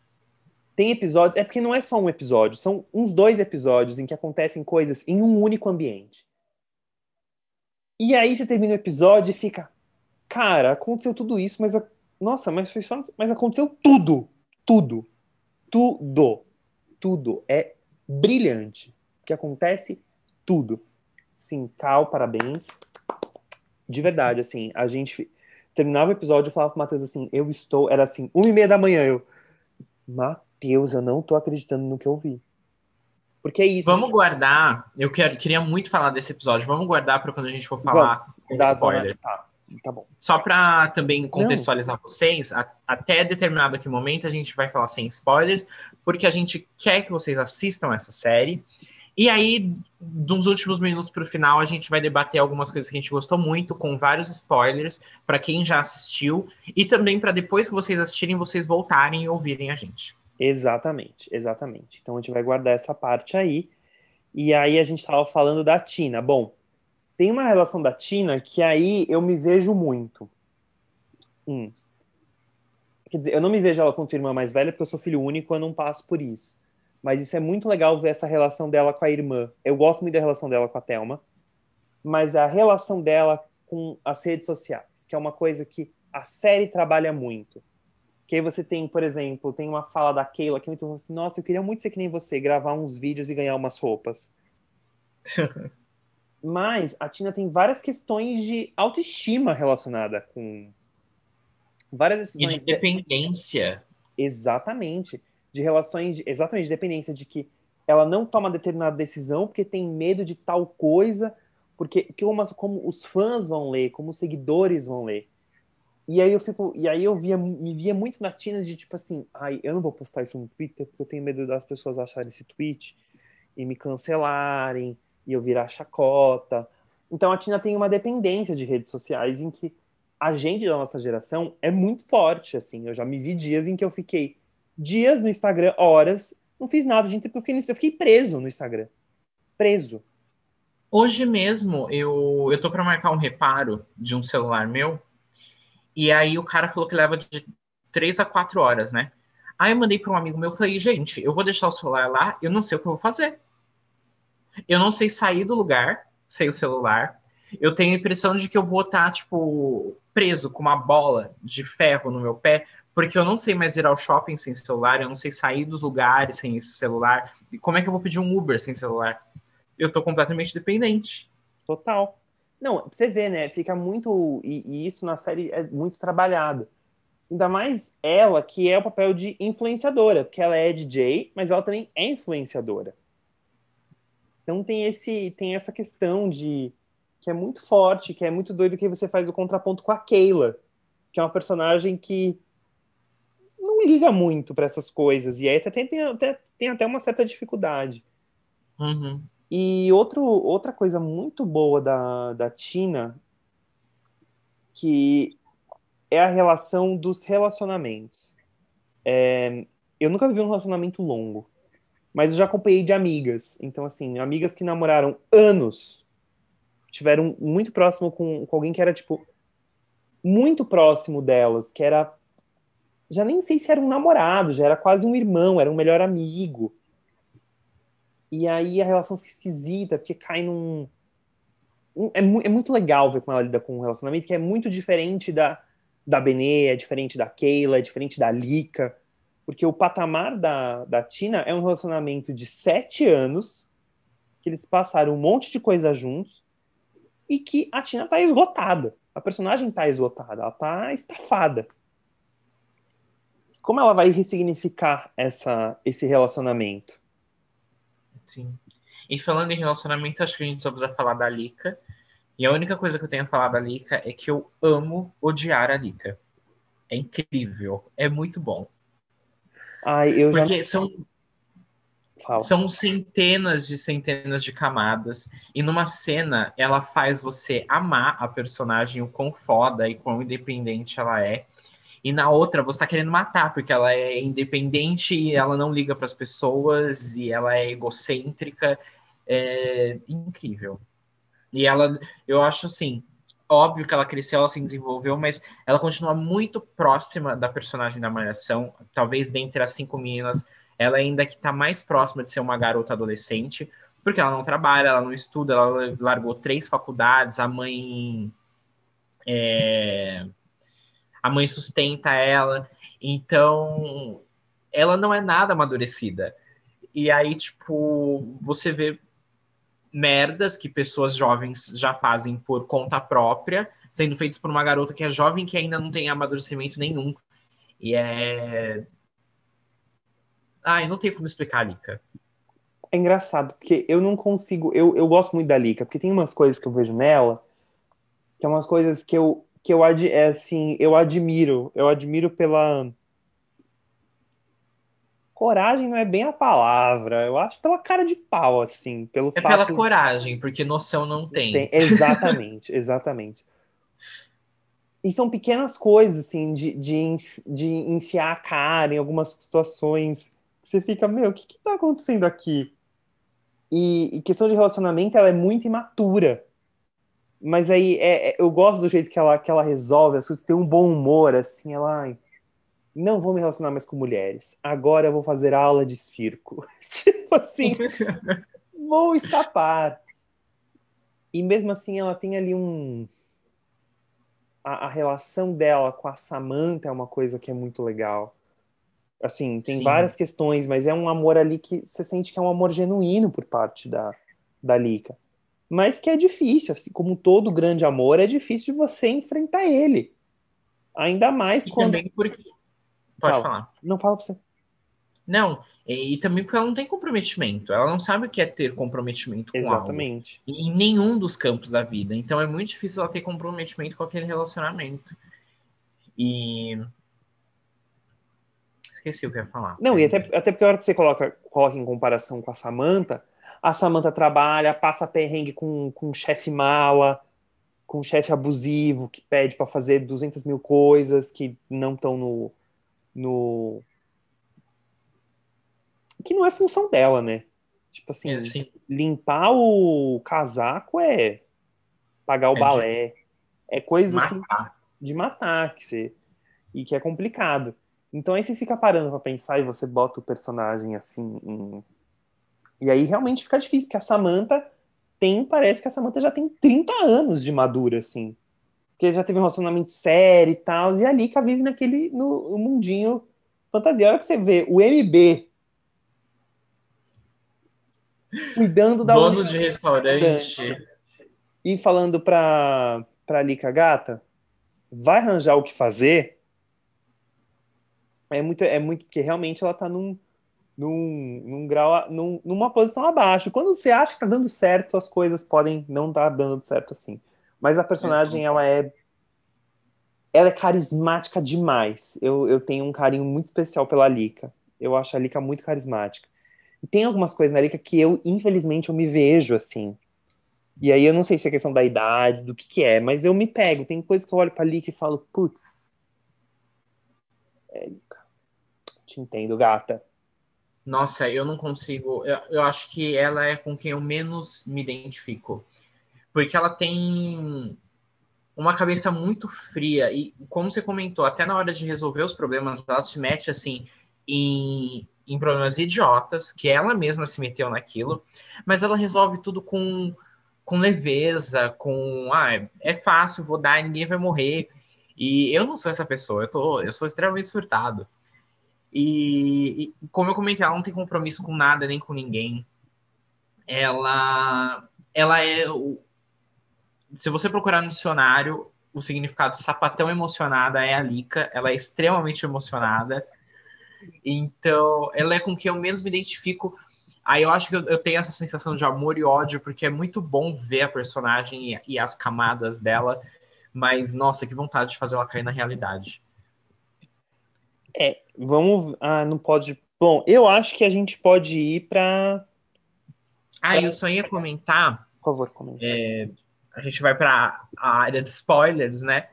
Tem episódios, é porque não é só um episódio, são uns dois episódios em que acontecem coisas em um único ambiente. E aí você termina o episódio e fica, cara, aconteceu tudo isso, mas nossa, mas foi só. Mas aconteceu tudo. Tudo. Tudo. Tudo. É brilhante. Que acontece tudo. Sim, Cal, parabéns. De verdade, assim, a gente terminava o episódio e falava pro Matheus assim, eu estou. Era assim, uma e meia da manhã, eu. Matheus, eu não tô acreditando no que eu vi. Porque é isso. Vamos assim. guardar. Eu quero, queria muito falar desse episódio. Vamos guardar para quando a gente for falar Vamos, com spoiler. Zona, tá. Tá bom. Só para também contextualizar Não. vocês, a, até determinado aqui momento a gente vai falar sem spoilers, porque a gente quer que vocês assistam essa série. E aí, dos últimos minutos para o final, a gente vai debater algumas coisas que a gente gostou muito, com vários spoilers, para quem já assistiu, e também para depois que vocês assistirem, vocês voltarem e ouvirem a gente. Exatamente, exatamente. Então a gente vai guardar essa parte aí. E aí a gente estava falando da Tina. Bom, tem uma relação da Tina que aí eu me vejo muito. Hum. Quer dizer, eu não me vejo ela com tua irmã mais velha porque eu sou filho único, eu não passo por isso. Mas isso é muito legal ver essa relação dela com a irmã. Eu gosto muito da relação dela com a Thelma, mas a relação dela com as redes sociais, que é uma coisa que a série trabalha muito. Que aí você tem, por exemplo, tem uma fala da Keila que é muito assim, nossa, eu queria muito ser que nem você, gravar uns vídeos e ganhar umas roupas. [LAUGHS] Mas a Tina tem várias questões de autoestima relacionada com várias decisões. E de dependência. De... Exatamente. De relações, de... exatamente, de dependência, de que ela não toma determinada decisão porque tem medo de tal coisa, porque como, como os fãs vão ler, como os seguidores vão ler. E aí eu fico, e aí eu via, me via muito na Tina de tipo assim, ai, eu não vou postar isso no Twitter porque eu tenho medo das pessoas acharem esse tweet e me cancelarem e eu virar chacota. Então a Tina tem uma dependência de redes sociais em que a gente da nossa geração é muito forte, assim. Eu já me vi dias em que eu fiquei dias no Instagram, horas, não fiz nada, gente, porque eu fiquei, preso no Instagram. Preso. Hoje mesmo, eu, eu tô para marcar um reparo de um celular meu, e aí o cara falou que leva de três a quatro horas, né? Aí eu mandei para um amigo meu, falei, gente, eu vou deixar o celular lá, eu não sei o que eu vou fazer. Eu não sei sair do lugar sem o celular. Eu tenho a impressão de que eu vou estar, tipo, preso com uma bola de ferro no meu pé, porque eu não sei mais ir ao shopping sem celular, eu não sei sair dos lugares sem esse celular. E como é que eu vou pedir um Uber sem celular? Eu tô completamente dependente. Total. Não, você ver, né? Fica muito. E, e, isso na série é muito trabalhado. Ainda mais ela, que é o papel de influenciadora, porque ela é DJ, mas ela também é influenciadora. Então tem esse tem essa questão de que é muito forte, que é muito doido que você faz o contraponto com a Keila, que é uma personagem que não liga muito para essas coisas e aí até tem, tem, até, tem até uma certa dificuldade. Uhum. E outro, outra coisa muito boa da, da Tina que é a relação dos relacionamentos. É, eu nunca vi um relacionamento longo mas eu já acompanhei de amigas. Então, assim, amigas que namoraram anos, tiveram muito próximo com, com alguém que era, tipo, muito próximo delas, que era. Já nem sei se era um namorado, já era quase um irmão, era um melhor amigo. E aí a relação fica esquisita, porque cai num. É, é muito legal ver como ela lida com um relacionamento que é muito diferente da, da Benê, é diferente da Keila, é diferente da Lika porque o patamar da, da Tina é um relacionamento de sete anos, que eles passaram um monte de coisa juntos, e que a Tina tá esgotada. A personagem tá esgotada, ela tá estafada. Como ela vai ressignificar essa, esse relacionamento? Sim. E falando em relacionamento, acho que a gente só precisa falar da Lika. E a única coisa que eu tenho a falar da Lika é que eu amo odiar a Lika. É incrível, é muito bom. Ai, eu Porque já... são, são centenas de centenas de camadas. E numa cena, ela faz você amar a personagem, o quão foda e quão independente ela é. E na outra, você tá querendo matar, porque ela é independente e ela não liga para as pessoas e ela é egocêntrica. É incrível. E ela, eu acho assim, óbvio que ela cresceu, ela se desenvolveu, mas ela continua muito próxima da personagem da Malhação. Talvez dentre as cinco meninas, ela ainda que está mais próxima de ser uma garota adolescente, porque ela não trabalha, ela não estuda, ela largou três faculdades, a mãe. É, a mãe sustenta ela, então ela não é nada amadurecida. E aí, tipo, você vê merdas que pessoas jovens já fazem por conta própria, sendo feitos por uma garota que é jovem que ainda não tem amadurecimento nenhum. E é. Ai, não tem como explicar, Lika. É engraçado, porque eu não consigo. Eu, eu gosto muito da Lika, porque tem umas coisas que eu vejo nela, que é umas coisas que eu, que eu ad, é assim, eu admiro, eu admiro pela coragem não é bem a palavra, eu acho pela cara de pau, assim, pelo É fato pela coragem, porque noção não tem. tem- exatamente, exatamente. E são pequenas coisas, assim, de, de, de enfiar a cara em algumas situações que você fica, meu, o que que tá acontecendo aqui? E, e questão de relacionamento, ela é muito imatura. Mas aí é- é- eu gosto do jeito que ela, que ela resolve as coisas, tem um bom humor, assim, ela. "Ai, Não vou me relacionar mais com mulheres. Agora eu vou fazer aula de circo. [LAUGHS] tipo assim, [LAUGHS] vou escapar. E mesmo assim, ela tem ali um. A, a relação dela com a Samantha é uma coisa que é muito legal. Assim, tem Sim. várias questões, mas é um amor ali que você sente que é um amor genuíno por parte da, da Lika. Mas que é difícil, assim, como todo grande amor, é difícil de você enfrentar ele. Ainda mais E quando. também porque. Pode Fala. falar. Não fala pra você. Não, e, também porque ela não tem comprometimento. Ela não sabe o que é ter comprometimento com algo. Exatamente. Em nenhum dos campos da vida. Então é muito difícil ela ter comprometimento com aquele relacionamento. E. Esqueci o que eu ia falar. Não, e até, até porque a hora que você coloca, coloca em comparação com a Samantha, a Samantha trabalha, passa perrengue com, com um chefe mala, com um chefe abusivo, que pede pra fazer 200 mil coisas que não estão no, no. que não é função dela, né? Tipo assim, É, limpar o casaco é pagar o É de- balé. É coisa assim Matar. de matar que você e que é complicado. Então aí você fica parando pra pensar e você bota o personagem assim em- e aí realmente fica difícil, porque a Samantha tem, parece que a Samantha já tem 30 anos de madura assim. Porque já teve um relacionamento sério e tal, e a Lika vive naquele no, no mundinho fantasia. A hora que você vê o MB cuidando da Dono de restaurante. e falando pra, pra Lika Gata, vai arranjar o que fazer. É muito, é muito, porque realmente ela tá num, num, num grau, num- numa posição abaixo. Quando você acha que tá dando certo, as coisas podem não estar dando certo assim. Mas a personagem, ela é. Ela é carismática demais. Eu, eu tenho um carinho muito especial pela Lika. Eu acho a Lika muito carismática. E tem algumas coisas na Lika que eu, infelizmente, eu me vejo assim. E aí eu não sei se é questão da idade, do que que é, mas eu me pego. Tem coisas que eu olho pra Lika e falo, putz. É, Lika. Te entendo, gata. Nossa, eu não consigo. Eu, eu acho que ela é com quem eu menos me identifico. Porque ela tem uma cabeça muito fria. E, como você comentou, até na hora de resolver os problemas, ela se mete assim em, em problemas idiotas, que ela mesma se meteu naquilo, mas ela resolve tudo com, com leveza, com ah, é- fácil, vou dar, ninguém vai morrer. E eu não sou essa pessoa, eu, tô, eu sou extremamente surtado. E, e, como eu comentei, ela não tem compromisso com nada nem com ninguém. Ela, ela é. o- Se você procurar no dicionário, o significado sapatão emocionada é a Lika. Ela é extremamente emocionada. Então, ela é com quem eu menos me identifico. Aí eu acho que eu, tenho essa sensação de amor e ódio, porque é muito bom ver a personagem e as camadas dela. Mas, nossa, que vontade de fazer ela cair na realidade. É, vamos. Ah, não pode. Bom, eu acho que a gente pode ir pra. Ah, eu só ia comentar. Por favor, comente. a gente vai para a área de spoilers, né?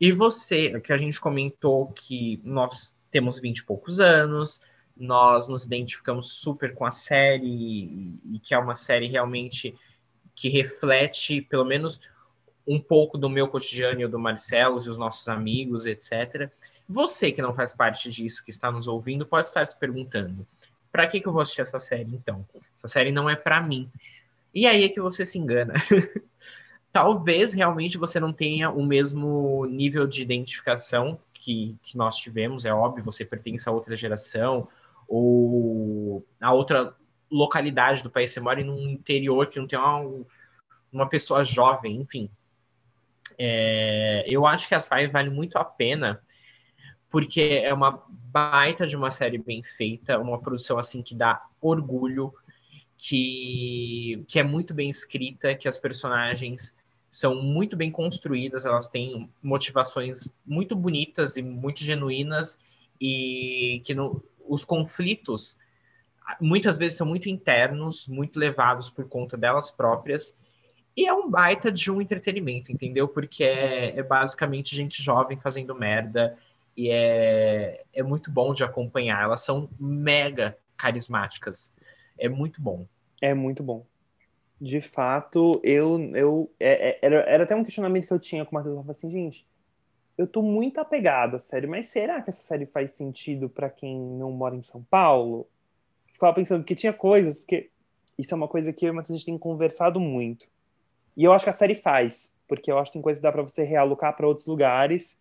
E você, que a gente comentou que nós temos 20 e poucos anos, nós nos identificamos super com a série e, que é uma série realmente que reflete pelo menos um pouco do meu cotidiano e do Marcelo e os nossos amigos, etc. Você que não faz parte disso, que está nos ouvindo, pode estar se perguntando: para que, que eu vou assistir essa série então? Essa série não é para mim. E aí é que você se engana. [LAUGHS] Talvez realmente você não tenha o mesmo nível de identificação que, que nós tivemos, é óbvio, você pertence a outra geração ou a outra localidade do país, você mora num interior que não tem uma, uma pessoa jovem, enfim. É, eu acho que as Five vale muito a pena porque é uma baita de uma série bem feita, uma produção assim que dá orgulho, que, que é muito bem escrita, que as personagens são muito bem construídas, elas têm motivações muito bonitas e muito genuínas e que os conflitos muitas vezes são muito internos, muito levados por conta delas próprias e é um baita de um entretenimento, entendeu? Porque é, é basicamente gente jovem fazendo merda e é, é muito bom de acompanhar. Elas são mega carismáticas. É muito bom. É muito bom. De fato, eu. eu é, é, era, era até um questionamento que eu tinha com o Matheus. Eu falei assim, gente, eu tô muito apegado à série, mas será que essa série faz sentido para quem não mora em São Paulo? Ficava pensando que tinha coisas, porque isso é uma coisa que eu e o Matheus a gente tem conversado muito. E eu acho que a série faz, porque eu acho que tem coisas que dá para você realocar para outros lugares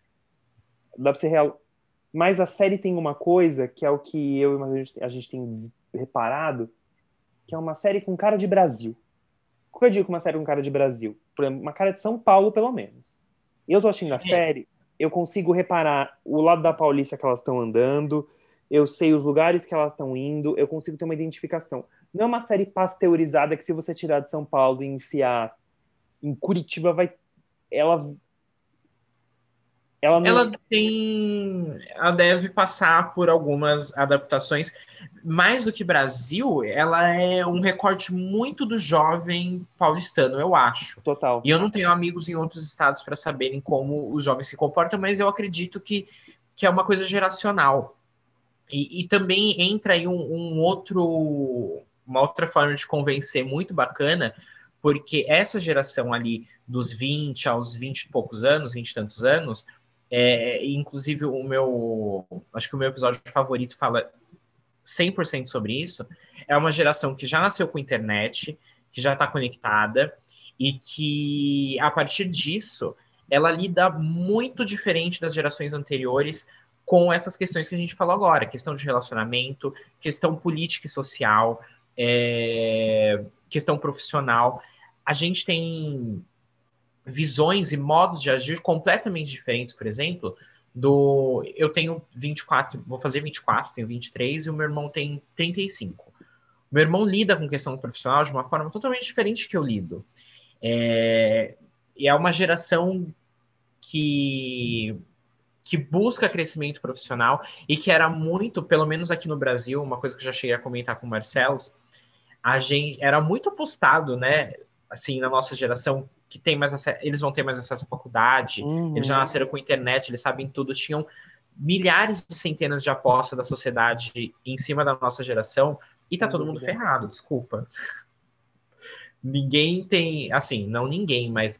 dá pra ser real. Mas a série tem uma coisa que é o que eu e a gente tem reparado, que é uma série com cara de Brasil. O que eu digo com uma série com cara de Brasil? Por exemplo, uma cara de São Paulo, pelo menos. Eu tô assistindo a é. série, eu consigo reparar o lado da Paulista que elas estão andando, eu sei os lugares que elas estão indo, eu consigo ter uma identificação. Não é uma série pasteurizada que se você tirar de São Paulo e enfiar em Curitiba, vai ela ela, não... ela tem. Ela deve passar por algumas adaptações. Mais do que Brasil, ela é um recorte muito do jovem paulistano, eu acho. Total. E eu não tenho amigos em outros estados para saberem como os jovens se comportam, mas eu acredito que, que é uma coisa geracional. E, e também entra aí um, um outro. Uma outra forma de convencer muito bacana, porque essa geração ali dos 20 aos 20 e poucos anos, 20 e tantos anos, é, inclusive, o meu. Acho que o meu episódio favorito fala 100% sobre isso. É uma geração que já nasceu com internet, que já está conectada, e que, a partir disso, ela lida muito diferente das gerações anteriores com essas questões que a gente falou agora: questão de relacionamento, questão política e social, é, questão profissional. A gente tem visões e modos de agir completamente diferentes, por exemplo, do eu tenho 24, vou fazer 24, tenho 23 e o meu irmão tem 35. O meu irmão lida com questão profissional de uma forma totalmente diferente que eu lido. É, e é uma geração que que busca crescimento profissional e que era muito, pelo menos aqui no Brasil, uma coisa que eu já cheguei a comentar com o Marcelo, a gente era muito apostado, né, assim, na nossa geração, que tem mais acesso, eles vão ter mais acesso à faculdade, uhum. eles já nasceram com internet, eles sabem tudo, tinham milhares de centenas de apostas da sociedade em cima da nossa geração e tá todo mundo ferrado, desculpa. Ninguém tem, assim, não ninguém, mas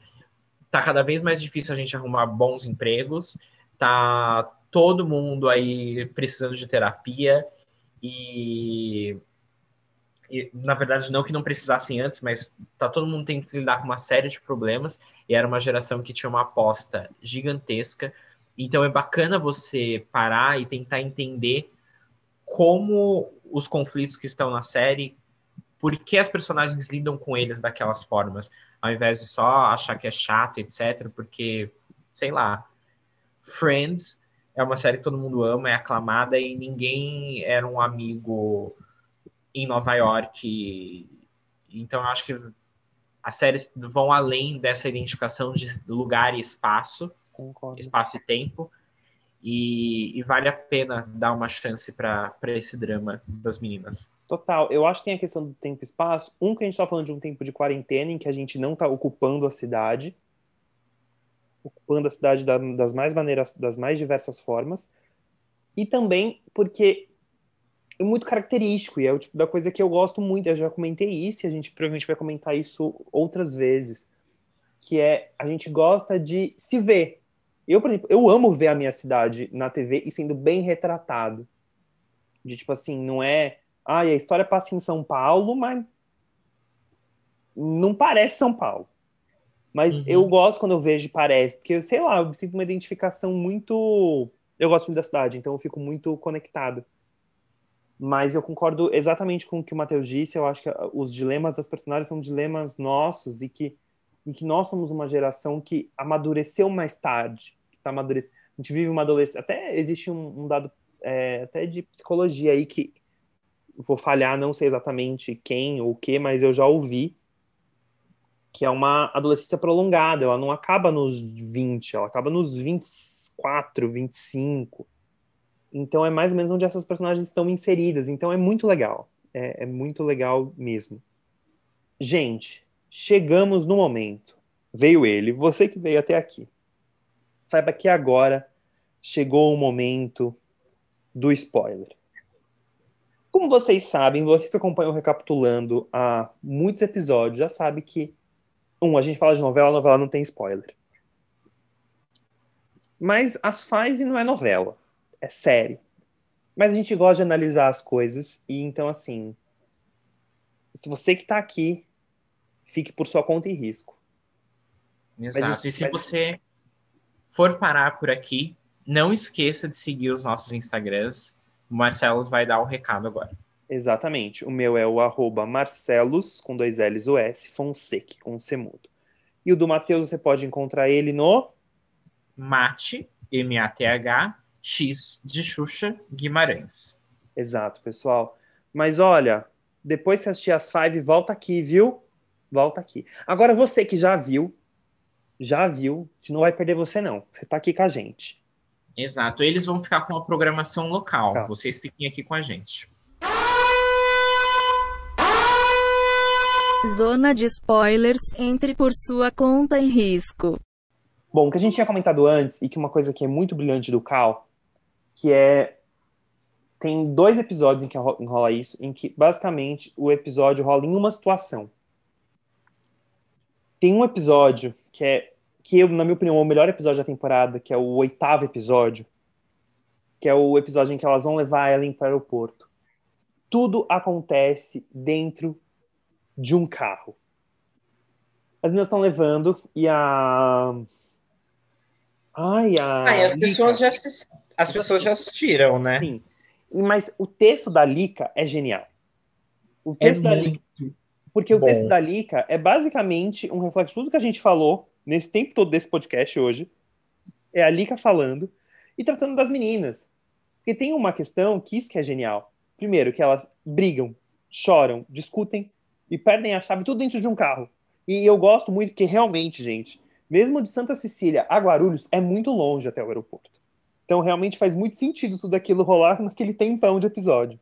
tá cada vez mais difícil a gente arrumar bons empregos, tá todo mundo aí precisando de terapia e na verdade, não que não precisassem antes, mas tá todo mundo tendo que lidar com uma série de problemas, e era uma geração que tinha uma aposta gigantesca. Então é bacana você parar e tentar entender como os conflitos que estão na série, por que as personagens lidam com eles daquelas formas, ao invés de só achar que é chato, etc. Porque, sei lá, Friends é uma série que todo mundo ama, é aclamada e ninguém era um amigo em Nova York. Então, eu acho que as séries vão além dessa identificação de lugar e espaço, Concordo. espaço e tempo. E, e, vale a pena dar uma chance para esse drama das meninas. Total. Eu acho que tem a questão do tempo e espaço. Um, que a gente está falando de um tempo de quarentena em que a gente não está ocupando a cidade, ocupando a cidade das mais maneiras, das mais diversas formas. E também porque muito característico e é o tipo da coisa que eu gosto muito. Eu já comentei isso e a gente provavelmente vai comentar isso outras vezes, que é a gente gosta de se ver. Eu, por exemplo, eu amo ver a minha cidade na TV e sendo bem retratado. De tipo assim, não é, ah, a história passa em São Paulo, mas não parece São Paulo. Mas uhum. eu gosto quando eu vejo parece, porque sei lá, eu sinto uma identificação muito, eu gosto muito da cidade, então eu fico muito conectado. Mas eu concordo exatamente com o que o Matheus disse. Eu acho que os dilemas das personagens são dilemas nossos e que, e que nós somos uma geração que amadureceu mais tarde. Que tá amadurecendo. A gente vive uma adolescência. Até existe um, um dado é, até de psicologia aí que vou falhar, não sei exatamente quem ou o que, mas eu já ouvi que é uma adolescência prolongada, ela não acaba nos 20, ela acaba nos 24, 25. Então é mais ou menos onde essas personagens estão inseridas. Então é muito legal. É, é muito legal mesmo. Gente, chegamos no momento. Veio ele, você que veio até aqui. Saiba que agora chegou o momento do spoiler. Como vocês sabem, vocês acompanham recapitulando há muitos episódios, já sabe que um, a gente fala de novela, a novela não tem spoiler. Mas As Five não é novela é série. Mas a gente gosta de analisar as coisas e então assim, se você que está aqui, fique por sua conta e risco. Exato. Gente, e se mas... você for parar por aqui, não esqueça de seguir os nossos Instagrams. O Marcelo vai dar o recado agora. Exatamente. O meu é o arroba Marcelos, com dois L's o S, Fonseca, com um C mudo. E o do Matheus, você pode encontrar ele no... Mate, M-A-T-H, X de Xuxa Guimarães. Exato, pessoal. Mas olha, depois que assistir as Five, volta aqui, viu? Volta aqui. Agora você que já viu, já viu, a gente não vai perder você não. Você tá aqui com a gente. Exato. Eles vão ficar com a programação local. Tá. Vocês fiquem aqui com a gente. Zona de spoilers, entre por sua conta em risco. Bom, o que a gente tinha comentado antes, e que uma coisa que é muito brilhante do Cal, que é tem dois episódios em que rola isso, em que basicamente o episódio rola em uma situação. Tem um episódio que é que eu, na minha opinião, é o melhor episódio da temporada, que é o oitavo episódio, que é o episódio em que elas vão levar a Ellen para o aeroporto. Tudo acontece dentro de um carro. As meninas estão levando e a Ai, a. Ai, as pessoas já as pessoas já assistiram, né? Sim. Mas o texto da Lica é genial. O texto é da Lica. Porque bom. o texto da Lica é basicamente um reflexo de tudo que a gente falou nesse tempo todo desse podcast hoje. É a Lica falando e tratando das meninas. Porque tem uma questão que isso que é genial. Primeiro, que elas brigam, choram, discutem e perdem a chave tudo dentro de um carro. E eu gosto muito que realmente, gente, mesmo de Santa Cecília a Guarulhos é muito longe até o aeroporto. Então realmente faz muito sentido tudo aquilo rolar [LAUGHS] naquele tempão de episódio.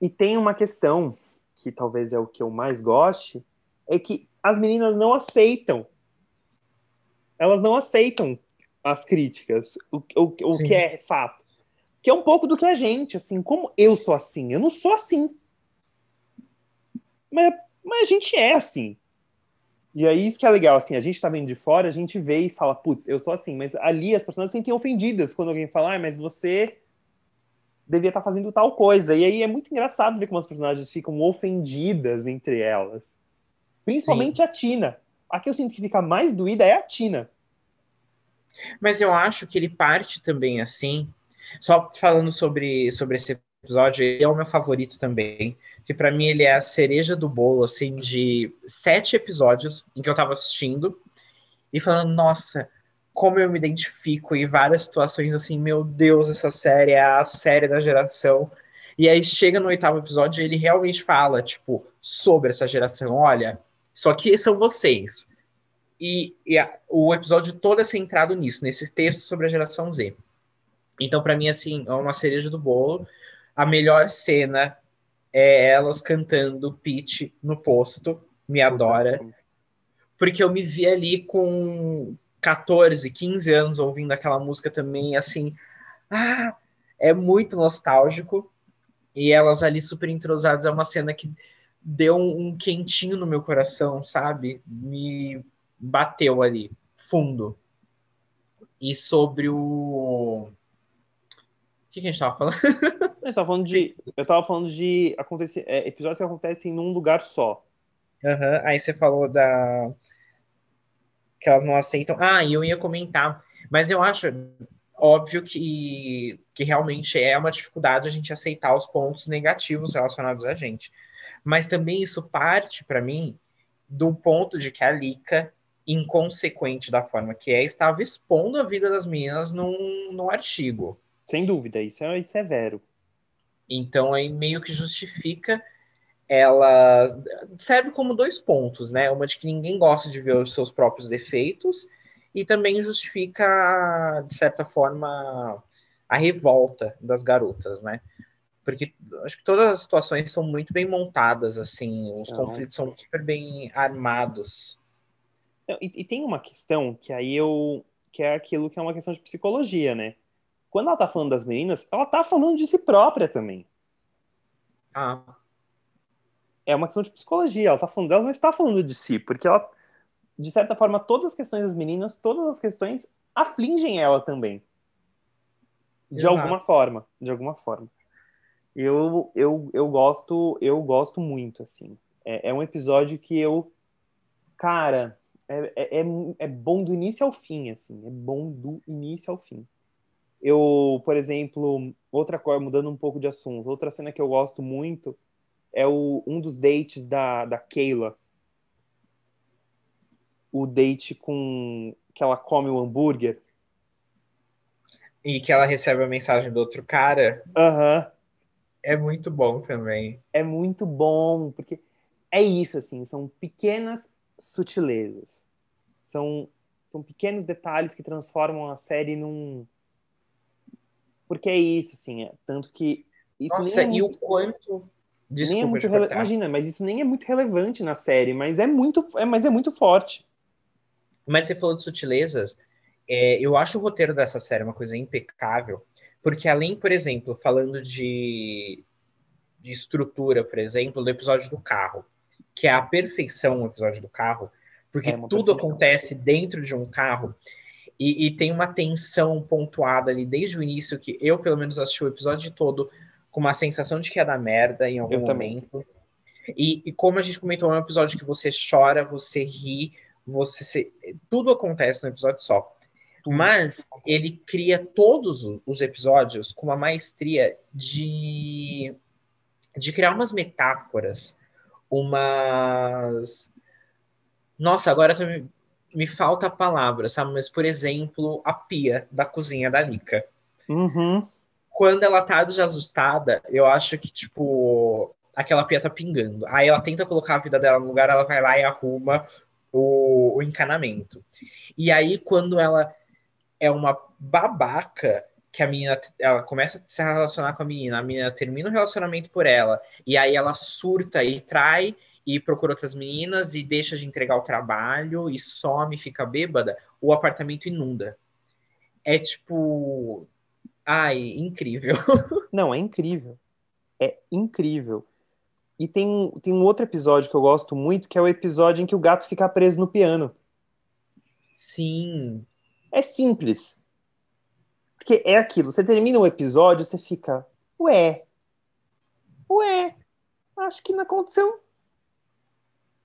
E tem uma questão que talvez é o que eu mais goste, é que as meninas não aceitam. Elas não aceitam as críticas, o, o, o que é fato. Que é um pouco do que a gente, assim, como eu sou assim, eu não sou assim. Mas, mas a gente é assim. E aí isso que é legal, assim, a gente tá vendo de fora, a gente vê e fala, putz, eu sou assim, mas ali as pessoas se sentem ofendidas quando alguém fala, ah, mas você devia estar tá fazendo tal coisa. E aí é muito engraçado ver como as personagens ficam ofendidas entre elas. Principalmente Sim. a Tina. A que eu sinto que fica mais doída é a Tina. Mas eu acho que ele parte também assim, só falando sobre, sobre esse episódio, ele é o meu favorito também, que para mim ele é a cereja do bolo, assim, de sete episódios em que eu tava assistindo e falando, nossa, como eu me identifico em várias situações, assim, meu Deus, essa série é a série da geração. E aí chega no oitavo episódio e ele realmente fala, tipo, sobre essa geração, olha, só que são vocês. E, e a, o episódio todo é centrado nisso, nesse texto sobre a geração Z. Então, para mim, assim, é uma cereja do bolo. A melhor cena é elas cantando Peach no posto, me adora. Porque eu me vi ali com 14, 15 anos ouvindo aquela música também, assim, ah, é muito nostálgico. E elas ali super entrosadas, é uma cena que deu um, um quentinho no meu coração, sabe? Me bateu ali, fundo. E sobre o que, que a gente tava falando? [LAUGHS] eu tava falando de. Eu tava falando de acontecer, é, episódios que acontecem num lugar só. Uhum. Aí você falou da. Que elas não aceitam. Ah, e eu ia comentar. Mas eu acho óbvio que, que realmente é uma dificuldade a gente aceitar os pontos negativos relacionados a gente. Mas também isso parte, para mim, do ponto de que a Lika, inconsequente da forma que é, estava expondo a vida das meninas num, num artigo. Sem dúvida, isso é, isso é vero. Então aí meio que justifica ela serve como dois pontos, né? Uma de que ninguém gosta de ver os seus próprios defeitos e também justifica, de certa forma, a revolta das garotas, né? Porque acho que todas as situações são muito bem montadas, assim, os São. conflitos são super bem armados. E, e tem uma questão que aí eu. que é aquilo que é uma questão de psicologia, né? Quando ela tá falando das meninas, ela tá falando de si própria também. Ah, É uma questão de psicologia. Ela tá falando dela, mas tá falando de si, porque ela, de certa forma, todas as questões das meninas, todas as questões afligem ela também. De Exato. alguma forma. De alguma forma. Eu, eu, eu gosto, eu gosto muito, assim. É, é um episódio que eu. Cara, é, é, é, é bom do início ao fim, assim. É bom do início ao fim. Eu, por exemplo, outra coisa, mudando um pouco de assunto, outra cena que eu gosto muito é o, um dos dates da, da Kayla. O date com que ela come o hambúrguer. e que ela recebe a mensagem do outro cara Aham. é muito bom também. É muito bom, porque é isso, assim, são pequenas sutilezas. São, são pequenos detalhes que transformam a série num. Porque é isso, assim, é, tanto que. Isso Nossa, nem é e muito- o quanto. é Desculpa muito te rele-. Imagina, mas isso nem é muito relevante na série, mas é muito, é, mas é muito forte. Mas você falou de sutilezas, é, eu acho o roteiro dessa série uma coisa impecável, porque além, por exemplo, falando de, de estrutura, por exemplo, do episódio do carro, que é a perfeição o episódio do carro, porque É tudo perfeição. acontece dentro de um carro e, e tem uma tensão pontuada ali desde o início, que eu, pelo menos, assisti o episódio todo com uma sensação de que ia dar merda em algum Eu momento. E, e como a gente comentou, é um episódio que você chora, você ri, você se- tudo acontece no episódio só. Mas ele cria todos os episódios com uma maestria de, de criar umas metáforas, umas. Nossa, agora tô me, me falta a palavra, sabe? Mas, por exemplo, a pia da cozinha da Nika Uhum. quando ela tá desajustada, eu acho que, tipo, aquela pia tá pingando. Aí ela tenta colocar a vida dela no lugar, ela vai lá e arruma o, o encanamento. E aí, quando ela é uma babaca, que a menina, ela começa a se relacionar com a menina, a menina termina o relacionamento por ela, e aí ela surta e trai e procura outras meninas e deixa de entregar o trabalho e some, fica bêbada, o apartamento inunda. É tipo. Ai, incrível. [LAUGHS] Não, é incrível. É incrível. E tem, um- tem um outro episódio que eu gosto muito, que é o episódio em que o gato fica preso no piano. Sim. É simples. Porque é aquilo, você termina o episódio, você fica, ué, ué, acho que não aconteceu.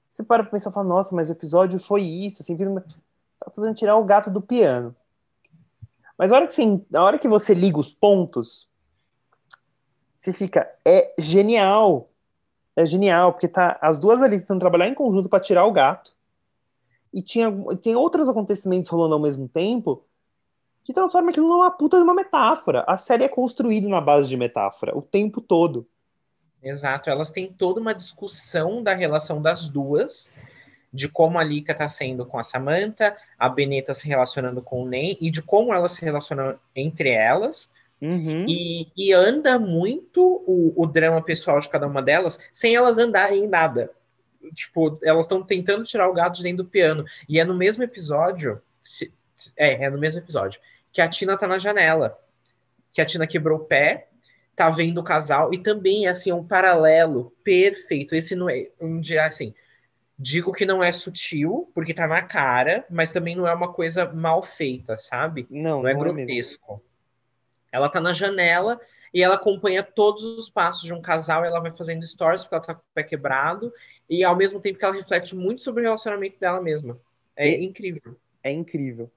Você para pra pensar e fala, nossa, mas o episódio foi isso, assim, vira uma- tá tentando tirar o gato do piano. Mas na hora que você, na hora que você liga os pontos, você fica, é genial. É genial, porque tá as duas ali tentando trabalhar em conjunto para tirar o gato. E tinha, tem outros acontecimentos rolando ao mesmo tempo que transforma aquilo numa puta de uma metáfora. A série é construída na base de metáfora o tempo todo. Exato, elas têm toda uma discussão da relação das duas, de como a Lika tá sendo com a Samantha, a Beneta se relacionando com o Nen, e de como elas se relacionam entre elas, Uhum. e, e anda muito o, o drama pessoal de cada uma delas, sem elas andarem em nada. Tipo, elas estão tentando tirar o gato de dentro do piano, e é no mesmo episódio, se- é, é no mesmo episódio, que a Tina tá na janela, que a Tina quebrou o pé, tá vendo o casal e também assim é um paralelo perfeito. Esse não é um dia assim. Digo que não é sutil porque tá na cara, mas também não é uma coisa mal feita, sabe? Não, Não é não é grotesco. ela tá na janela e ela acompanha todos os passos de um casal, ela vai fazendo stories porque ela tá com o pé quebrado e ao mesmo tempo que ela reflete muito sobre o relacionamento dela mesma. É E- incrível. É incrível.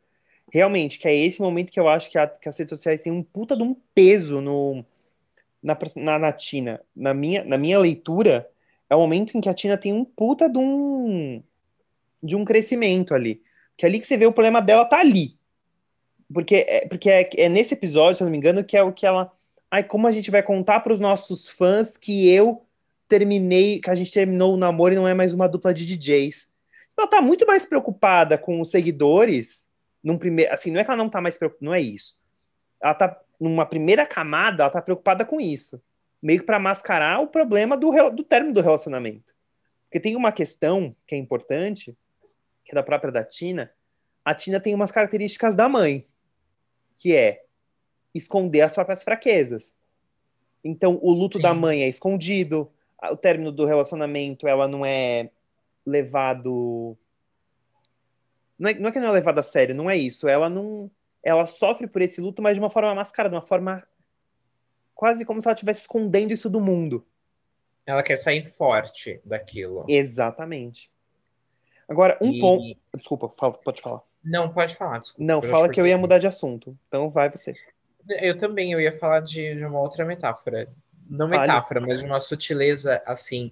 Realmente, que é esse momento que eu acho que, a- que as redes sociais têm um puta de um peso no, na, na, na Tina. Na minha, na minha leitura, é o momento em que a Tina tem um puta de um, de um crescimento ali. Que é ali que você vê o problema dela tá ali. Porque, é, porque é, é nesse episódio, se eu não me engano, que é o que ela. Ai, como a gente vai contar para os nossos fãs que eu terminei, que a gente terminou o namoro e não é mais uma dupla de DJs. Ela tá muito mais preocupada com os seguidores, num primeiro, assim, não é que ela não tá mais preocupada, não é isso. Ela tá numa primeira camada, ela tá preocupada com isso, meio que para mascarar o problema do, do término do relacionamento. Porque tem uma questão que é importante, que é da própria da Tina. A Tina tem umas características da mãe, que é esconder as próprias fraquezas. Então, o luto Sim. da mãe é escondido, o término do relacionamento, ela não é levado. Não é, não é que não é levado a sério, não é isso. Ela não. Ela sofre por esse luto, mas de uma forma mascarada, de uma forma quase como se ela estivesse escondendo isso do mundo. Ela quer sair forte daquilo. Exatamente. Agora, um e... ponto. Desculpa, fala, pode falar. Não, pode falar, desculpa. Não, fala que eu ia mudar de assunto. Então vai você. Eu também, eu ia falar de, de uma outra metáfora. Não Fale. metáfora, mas de uma sutileza, assim,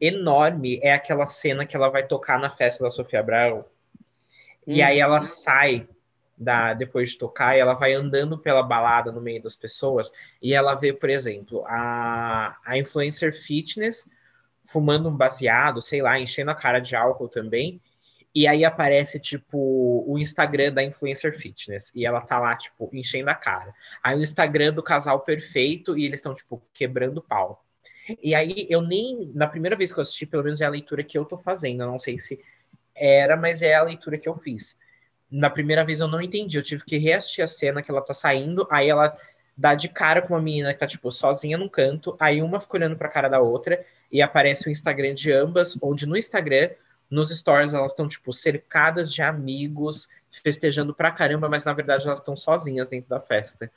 enorme. É aquela cena que ela vai tocar na festa da Sofia Abraão. Hum. E aí ela uhum. sai da, depois de tocar, ela vai andando pela balada no meio das pessoas, e ela vê, por exemplo, a, a influencer fitness fumando um baseado, sei lá, enchendo a cara de álcool também, e aí aparece, tipo, o Instagram da Influencer Fitness. E ela tá lá, tipo, enchendo a cara. Aí o Instagram do casal perfeito e eles estão, tipo, quebrando pau. E aí eu nem. Na primeira vez que eu assisti, pelo menos é a leitura que eu tô fazendo. Eu não sei se era, mas é a leitura que eu fiz. Na primeira vez eu não entendi. Eu tive que reassistir a cena que ela tá saindo. Aí ela dá de cara com uma menina que tá, tipo, sozinha num canto. Aí uma fica olhando pra cara da outra. E aparece o Instagram de ambas, onde no Instagram nos stories elas estão, tipo, cercadas de amigos, festejando pra caramba, mas na verdade elas estão sozinhas dentro da festa.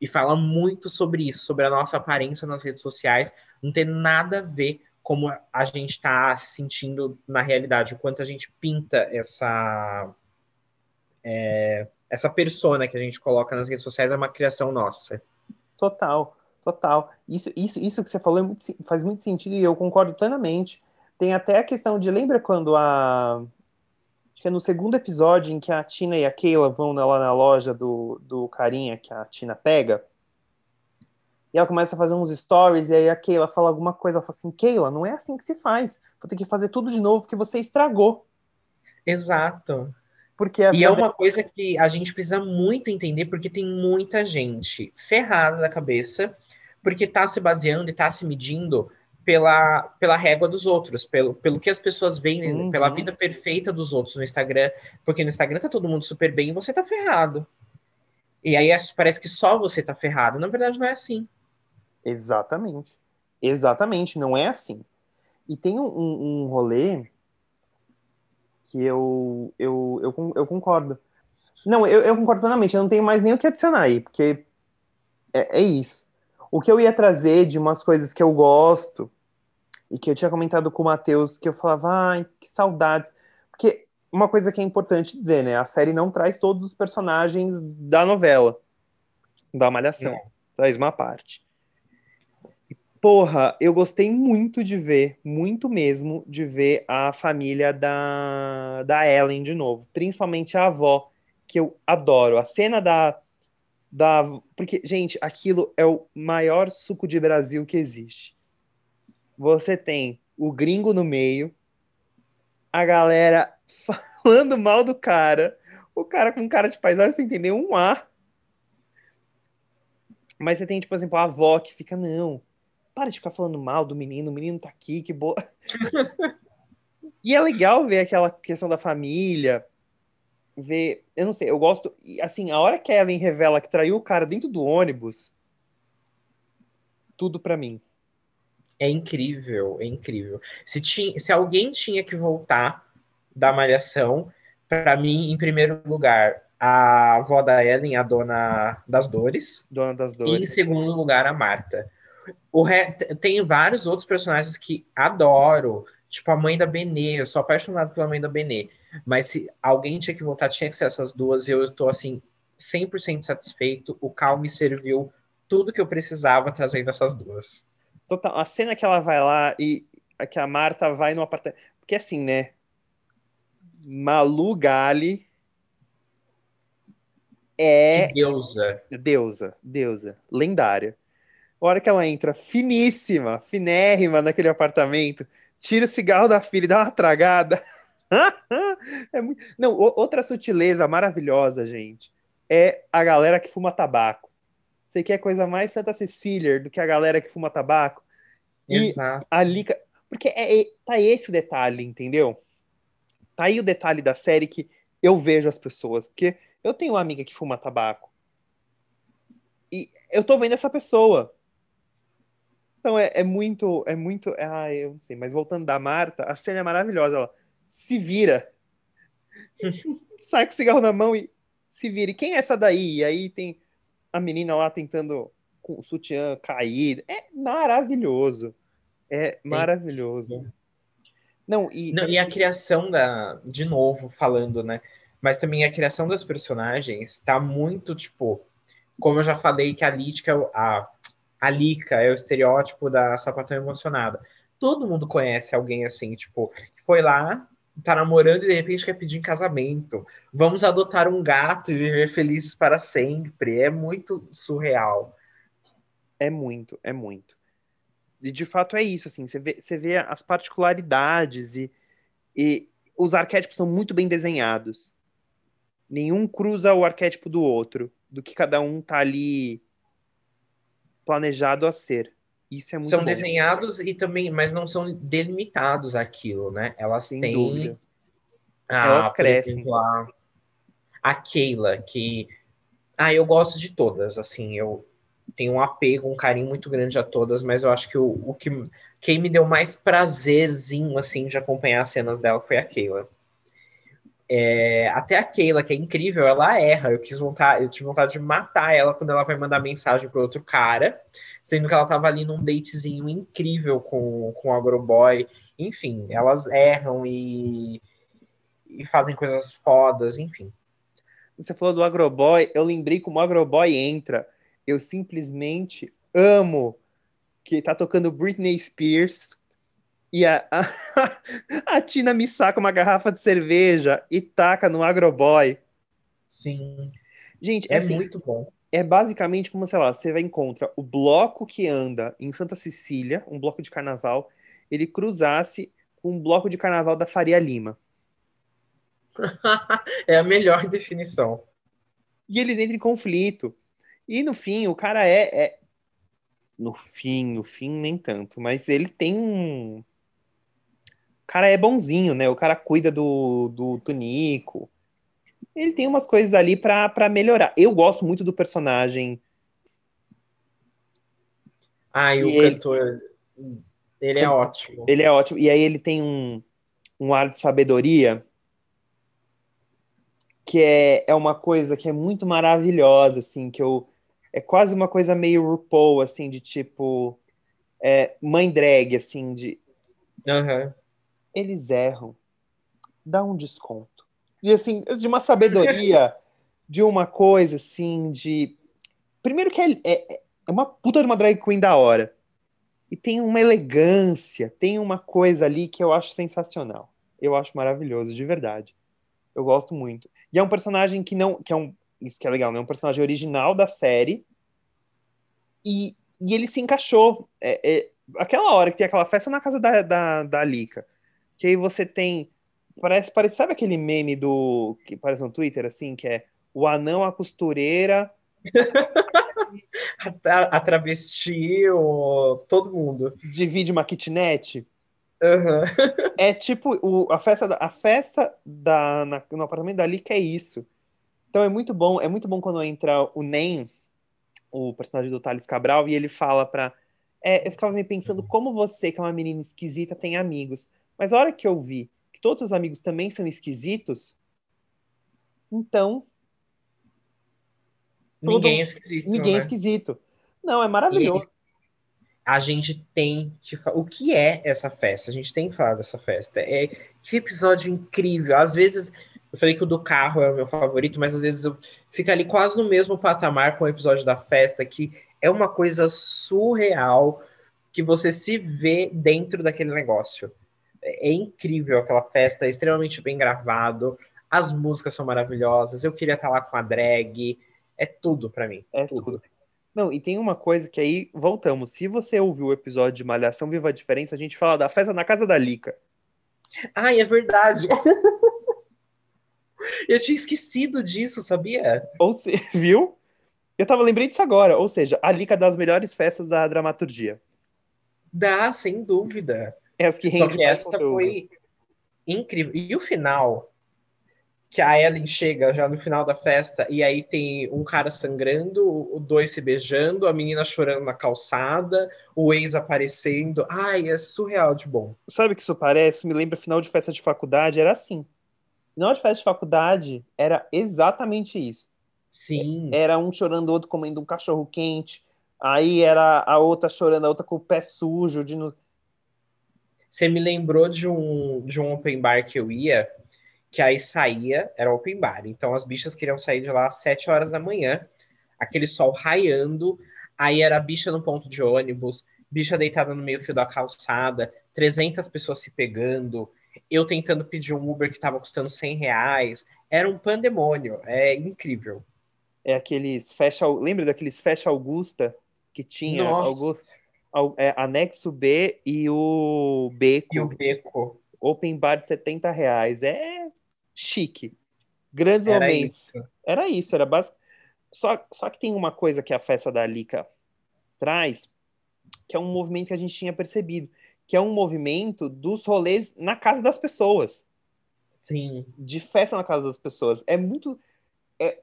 E fala muito sobre isso, sobre a nossa aparência nas redes sociais. Não tem nada a ver como a gente está se sentindo na realidade, o quanto a gente pinta essa. É, essa persona que a gente coloca nas redes sociais é uma criação nossa. Total, total. Isso, isso, isso que você falou é muito, faz muito sentido e eu concordo plenamente. Tem até a questão de, lembra quando a. Acho que é no segundo episódio em que a Tina e a Keila vão lá na loja do, do carinha que a Tina pega. E ela começa a fazer uns stories, e aí a Keila fala alguma coisa, ela fala assim, Keila, não é assim que se faz. Vou ter que fazer tudo de novo, porque você estragou. Exato. Porque e é uma coisa que a gente precisa muito entender, porque tem muita gente ferrada da cabeça, porque tá se baseando e tá se medindo pela, pela régua dos outros, pelo, pelo que as pessoas veem, uhum. pela vida perfeita dos outros no Instagram, porque no Instagram tá todo mundo super bem e você tá ferrado. E aí parece que só você tá ferrado. Na verdade, não é assim. Exatamente. Exatamente, não é assim. E tem um, um rolê que eu, eu, eu, eu concordo. Não, eu, eu concordo plenamente, eu não tenho mais nem o que adicionar aí, porque é, é isso. O que eu ia trazer de umas coisas que eu gosto, e que eu tinha comentado com o Matheus, que eu falava, ai, que saudades. Porque uma coisa que é importante dizer, né? A série não traz todos os personagens da novela, da Malhação. É. Traz uma parte. Porra, eu gostei muito de ver, muito mesmo, de ver a família da, da Ellen de novo. Principalmente a avó, que eu adoro. A cena da, da. Porque, gente, aquilo é o maior suco de Brasil que existe. Você tem o gringo no meio, a galera [LAUGHS] falando mal do cara, o cara com cara de paisagem sem entender um ar. Mas você tem, tipo, por exemplo, a avó que fica, não, para de ficar falando mal do menino, o menino tá aqui, que boa. [LAUGHS] e é legal ver aquela questão da família, ver, eu não sei, eu gosto, assim, a hora que a Ellen revela que traiu o cara dentro do ônibus, tudo para mim. É incrível, é incrível. Se, tinha, se alguém tinha que voltar da Malhação, para mim, em primeiro lugar, a avó da Ellen, a dona das dores. Dona das dores. E em segundo lugar, a Marta. O re... Tem vários outros personagens que adoro, tipo a mãe da Benê, eu sou apaixonado pela mãe da Benê. Mas se alguém tinha que voltar, tinha que ser essas duas. Eu estou assim, 100% satisfeito. O Cal me serviu tudo que eu precisava trazendo essas duas. Total. A cena que ela vai lá e que a Marta vai no apartamento. Porque assim, né? Malu Gali é. Deusa. Deusa, deusa. Lendária. A hora que ela entra finíssima, finérrima naquele apartamento, tira o cigarro da filha e dá uma tragada. [LAUGHS] é muito... Não, outra sutileza maravilhosa, gente, é a galera que fuma tabaco. Você quer coisa mais Santa Cecília do que a galera que fuma tabaco? E Exato. ali. Porque é, é, tá esse o detalhe, entendeu? Tá aí o detalhe da série que eu vejo as pessoas. Porque eu tenho uma amiga que fuma tabaco. E eu tô vendo essa pessoa. Então é, é muito. É muito. Ah, eu não sei. Mas voltando da Marta, a cena é maravilhosa. Ela se vira. [LAUGHS] sai com o cigarro na mão e se vira. E quem é essa daí? E aí tem a menina lá tentando com o sutiã caído. É maravilhoso. É maravilhoso. Não, e... Não, e a criação da. De novo, falando, né? Mas também a criação das personagens tá muito, tipo. Como eu já falei, que a Lítica, a, a Lica é o estereótipo da sapatão emocionada. Todo mundo conhece alguém assim, tipo, que foi lá, tá namorando e de repente quer pedir em casamento. Vamos adotar um gato e viver felizes para sempre. É muito surreal. É muito, é muito. E de fato é isso, assim, você vê, vê as particularidades e, e os arquétipos são muito bem desenhados. Nenhum cruza o arquétipo do outro, do que cada um tá ali planejado a ser. Isso é muito São bom. desenhados e também, mas não são delimitados aquilo, né? Elas Sem têm. Dúvida. A, Elas crescem. Exemplo, a, a Keila, que. Ah, eu gosto de todas, assim, eu tenho um apego, um carinho muito grande a todas, mas eu acho que o, o que quem me deu mais prazerzinho, assim, de acompanhar as cenas dela foi a Keila. É, até a Keila, que é incrível, ela erra. Eu quis montar, eu tive vontade de matar ela quando ela vai mandar mensagem para outro cara sendo que ela tava ali num datezinho incrível com, com o Agroboy. Enfim, elas erram e, e fazem coisas fodas, enfim. Você falou do Agroboy, eu lembrei como o Agroboy entra. Eu simplesmente amo que tá tocando Britney Spears e a, a, [LAUGHS] a Tina me saca uma garrafa de cerveja e taca no Agroboy. Sim. Gente, é assim, muito bom é basicamente como, sei lá, você vai encontra o bloco que anda em Santa Cecília, um bloco de carnaval, ele cruzasse com um bloco de carnaval da Faria Lima. [LAUGHS] é a melhor definição. E eles entram em conflito. E no fim, o cara é, é. No fim, no fim, nem tanto, mas ele tem um. O cara é bonzinho, né? O cara cuida do, do Tunico ele tem umas coisas ali para melhorar. Eu gosto muito do personagem. Ah, e, e o ele, cantor, ele é ótimo. Ele é ótimo. E aí ele tem um, um ar de sabedoria que é, é uma coisa que é muito maravilhosa, assim, que eu... É quase uma coisa meio RuPaul, assim, de tipo... É, mãe drag, assim, de... Uhum. Eles erram. Dá um desconto de assim, de uma sabedoria, de uma coisa assim, de. Primeiro que é, é, é uma puta de uma drag queen da hora. E tem uma elegância, tem uma coisa ali que eu acho sensacional. Eu acho maravilhoso, de verdade. Eu gosto muito. E é um personagem que não. que é um. Isso que é legal, né? É um personagem original da série. E, e ele se encaixou. É, é, aquela hora que tem aquela festa na casa da, da, da Lika. Que aí você tem Parece, parece, sabe aquele meme do. que parece no Twitter, assim, que é o anão, a costureira. [LAUGHS] a, a travesti, o, todo mundo. Divide uma kitnet. Uhum. é tipo o, a festa, da, a festa da, na, no apartamento dali que é isso. Então é muito bom, é muito bom quando entra o Nem, o personagem do Thales Cabral, e ele fala pra. É, eu ficava me pensando como você, que é uma menina esquisita, tem amigos. Mas a hora que eu vi todos os amigos também são esquisitos, então. Ninguém é esquisito. Ninguém é né? é esquisito. Não, é maravilhoso. A gente tem que. O que é essa festa? A gente tem que falar dessa festa. É que episódio incrível. Às vezes. Eu falei que o do carro é o meu favorito, mas às vezes eu fica ali quase no mesmo patamar com o episódio da festa, que é uma coisa surreal que você se vê dentro daquele negócio é incrível aquela festa, é extremamente bem gravado, as músicas são maravilhosas, eu queria estar lá com a drag, é tudo para mim. É tudo. tudo. Não, e tem uma coisa que aí, voltamos. Se você ouviu o episódio de Malhação Viva a Diferença, a gente fala da festa na casa da Lica. Ai, é verdade. [LAUGHS] Eu tinha esquecido disso, sabia? Ou se, [LAUGHS] viu? Eu tava lembrando disso agora. Ou seja, a Lica das melhores festas da dramaturgia. Dá, sem dúvida. É as que Só rende que essa conteúdo. foi incrível. E o final, que a Ellen chega já no final da festa, e aí tem um cara sangrando, o dois se beijando, a menina chorando na calçada, o ex aparecendo. Ai, é surreal de bom. Sabe o que isso parece? Me lembra final de festa de faculdade, era assim. Final de festa de faculdade era exatamente isso. Sim. Era um chorando, outro comendo um cachorro quente. Aí era a outra chorando, a outra com o pé sujo. De no... Você me lembrou de um, de um open bar que eu ia, que aí saía, era open bar. Então as bichas queriam sair de lá às 7 horas da manhã, aquele sol raiando, aí era bicha no ponto de ônibus, bicha deitada no meio fio da calçada, 300 pessoas se pegando, eu tentando pedir um Uber que estava custando 100 reais. Era um pandemônio, é incrível. É aqueles fecha. Lembra daqueles fecha Augusta que tinha Nossa. Augusta, Au- é, anexo B e o Beco. E o beco. Open bar de 70 reais. É chique. Grandes Era momentos. isso. Era isso, era básico. Só, só que tem uma coisa que a festa da Lica traz, que é um movimento que a gente tinha percebido, que é um movimento dos rolês na casa das pessoas, Sim. de festa na casa das pessoas. É muito. É,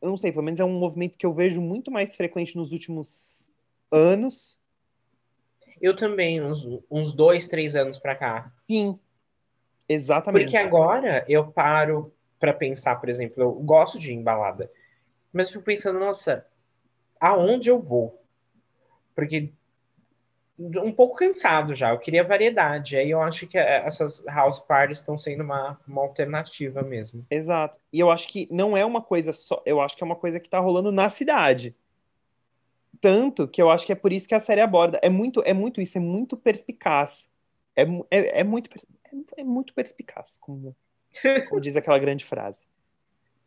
eu não sei, pelo menos é um movimento que eu vejo muito mais frequente nos últimos anos. Eu também, uns, uns dois, três anos pra cá. Sim, exatamente. Porque agora eu paro pra pensar, por exemplo, eu gosto de ir em balada, mas eu fico pensando, nossa, aonde eu vou? Porque um pouco cansado já, eu queria variedade. Aí eu acho que eh, essas house parties estão sendo uma, uma alternativa mesmo. Exato. E eu acho que não é uma coisa só, eu acho que é uma coisa que tá rolando na cidade. Tanto que eu acho que é por isso que a série aborda. É muito, é muito isso, é muito perspicaz. É, é, é muito, é, é muito perspicaz, como, como diz aquela grande frase.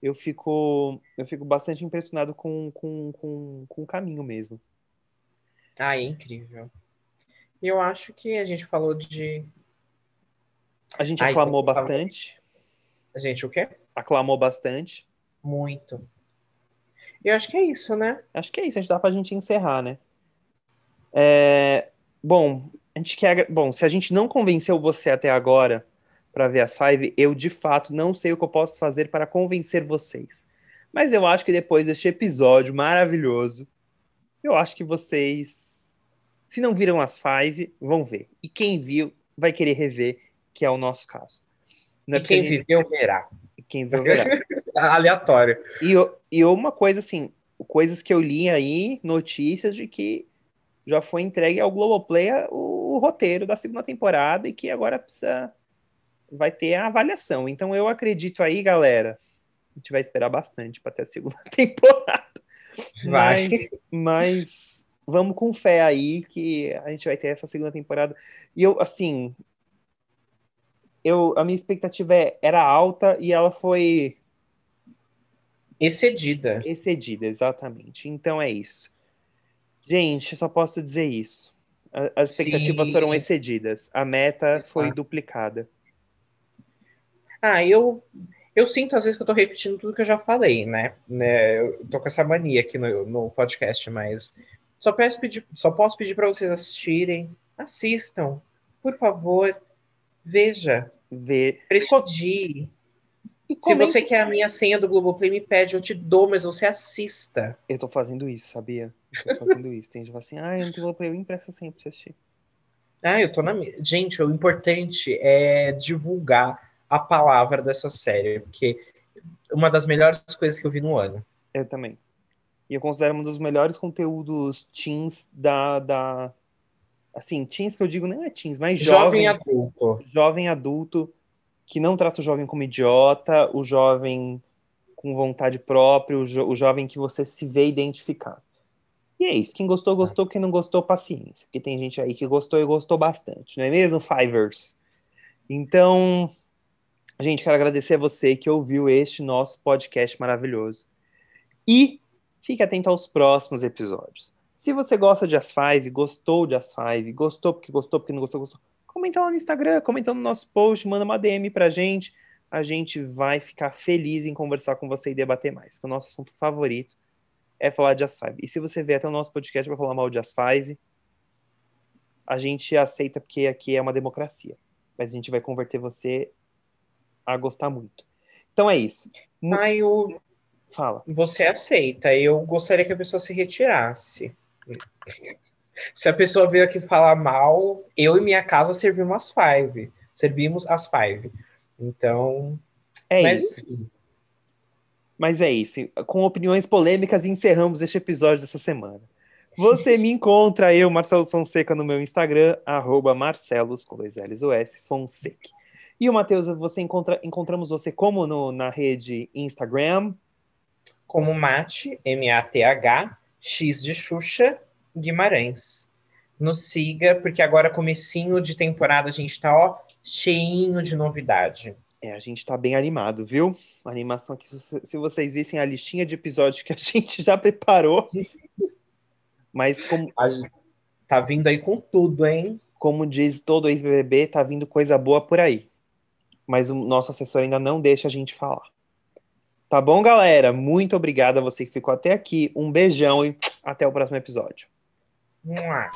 Eu fico, eu fico bastante impressionado com, com, com, com o caminho mesmo. Ah, é incrível. Eu acho que a gente falou de. A gente Ai, aclamou bastante, Gente, o quê? aclamou bastante. Muito. Eu acho que é isso, né? Acho que é isso, acho que dá pra gente encerrar, né? É, bom, a gente quer, bom, se a gente não convenceu você até agora para ver as five, eu de fato não sei o que eu posso fazer para convencer vocês. Mas eu acho que depois deste episódio maravilhoso, eu acho que vocês, se não viram as five, vão ver. E quem viu vai querer rever, que é o nosso caso. Não é E quem a gente- viveu verá. quem viu verá. [LAUGHS] Aleatório. E, e uma coisa assim, coisas que eu li aí, notícias de que já foi entregue ao Globoplay o, o roteiro da segunda temporada e que agora precisa vai ter a avaliação. Então eu acredito aí, galera, a gente vai esperar bastante para ter a segunda [LAUGHS] temporada. Vai. Mas, mas vamos com fé aí que a gente vai ter essa segunda temporada. E eu, assim, eu, a minha expectativa é- era alta e ela foi Excedida. Excedida, exatamente. Então é isso. Gente, só posso dizer isso. As expectativas Sim. foram excedidas. A meta foi Exato. duplicada. Ah, eu, eu sinto às vezes que eu tô repetindo tudo que eu já falei, né? né? Eu tô com essa mania aqui no, no podcast, mas só, peço pedir, só posso pedir para vocês assistirem. Assistam, por favor. Veja, Ver. prestigie. E Se você quer a minha senha do Globoplay, me pede, eu te dou, mas você assista. Eu tô fazendo isso, sabia? Eu tô fazendo isso. Tem gente que fala assim, ah, eu não tenho Globoplay, eu empresto sempre pra você assistir. Ah, eu tô na. mi- Gente, o importante é divulgar a palavra dessa série, porque uma das melhores coisas que eu vi no ano. Eu também. E eu considero um dos melhores conteúdos teens da, da... Assim, teens que eu digo não é teens, mas Jovem jovem, adulto. jovem adulto que não trata o jovem como idiota, o jovem com vontade própria, o, jo- o jovem que você se vê identificado. E é isso. Quem gostou, gostou. Quem não gostou, paciência. Porque tem gente aí que gostou e gostou bastante, não é mesmo, Fivers? Então, gente, quero agradecer a você que ouviu este nosso podcast maravilhoso. E Fique atento aos próximos episódios. Se você gosta de As Five, gostou de As Five, gostou porque gostou, porque não gostou, gostou, comenta lá no Instagram, comenta no nosso post, manda uma DM pra gente. A gente vai ficar feliz em conversar com você e debater mais. O nosso assunto favorito é falar de As Five. E se você vier até o nosso podcast para falar mal de As Five, a gente aceita porque aqui é uma democracia. Mas a gente vai converter você a gostar muito. Então é isso. Ah, eu... Fala. Você aceita. Eu gostaria que a pessoa se retirasse. Se a pessoa vir aqui falar mal, eu e minha casa servimos as five. Servimos as five. Então, É mas isso. enfim. Mas é isso. Com opiniões polêmicas, encerramos este episódio dessa semana. Você me encontra, eu, Marcelo Fonseca, no meu Instagram, arroba Marcelos, com dois L's o S, Fonseca. E o Matheus, você encontra, encontramos você como no, na rede Instagram? Como Mate, M-A-T-H, X de Xuxa, Guimarães. Nos siga, porque agora, comecinho de temporada, a gente tá, ó, cheinho de novidade. É, a gente tá bem animado, viu? A animação aqui, se, vocês vissem a listinha de episódios que a [LAUGHS] gente já preparou. Mas como, tá vindo aí com tudo, hein? como diz todo ex-BBB, tá vindo coisa boa por aí. Mas o nosso assessor ainda não deixa a gente falar. Tá bom, galera? Muito obrigado a você que ficou até aqui. Um beijão e até o próximo episódio. Mwah.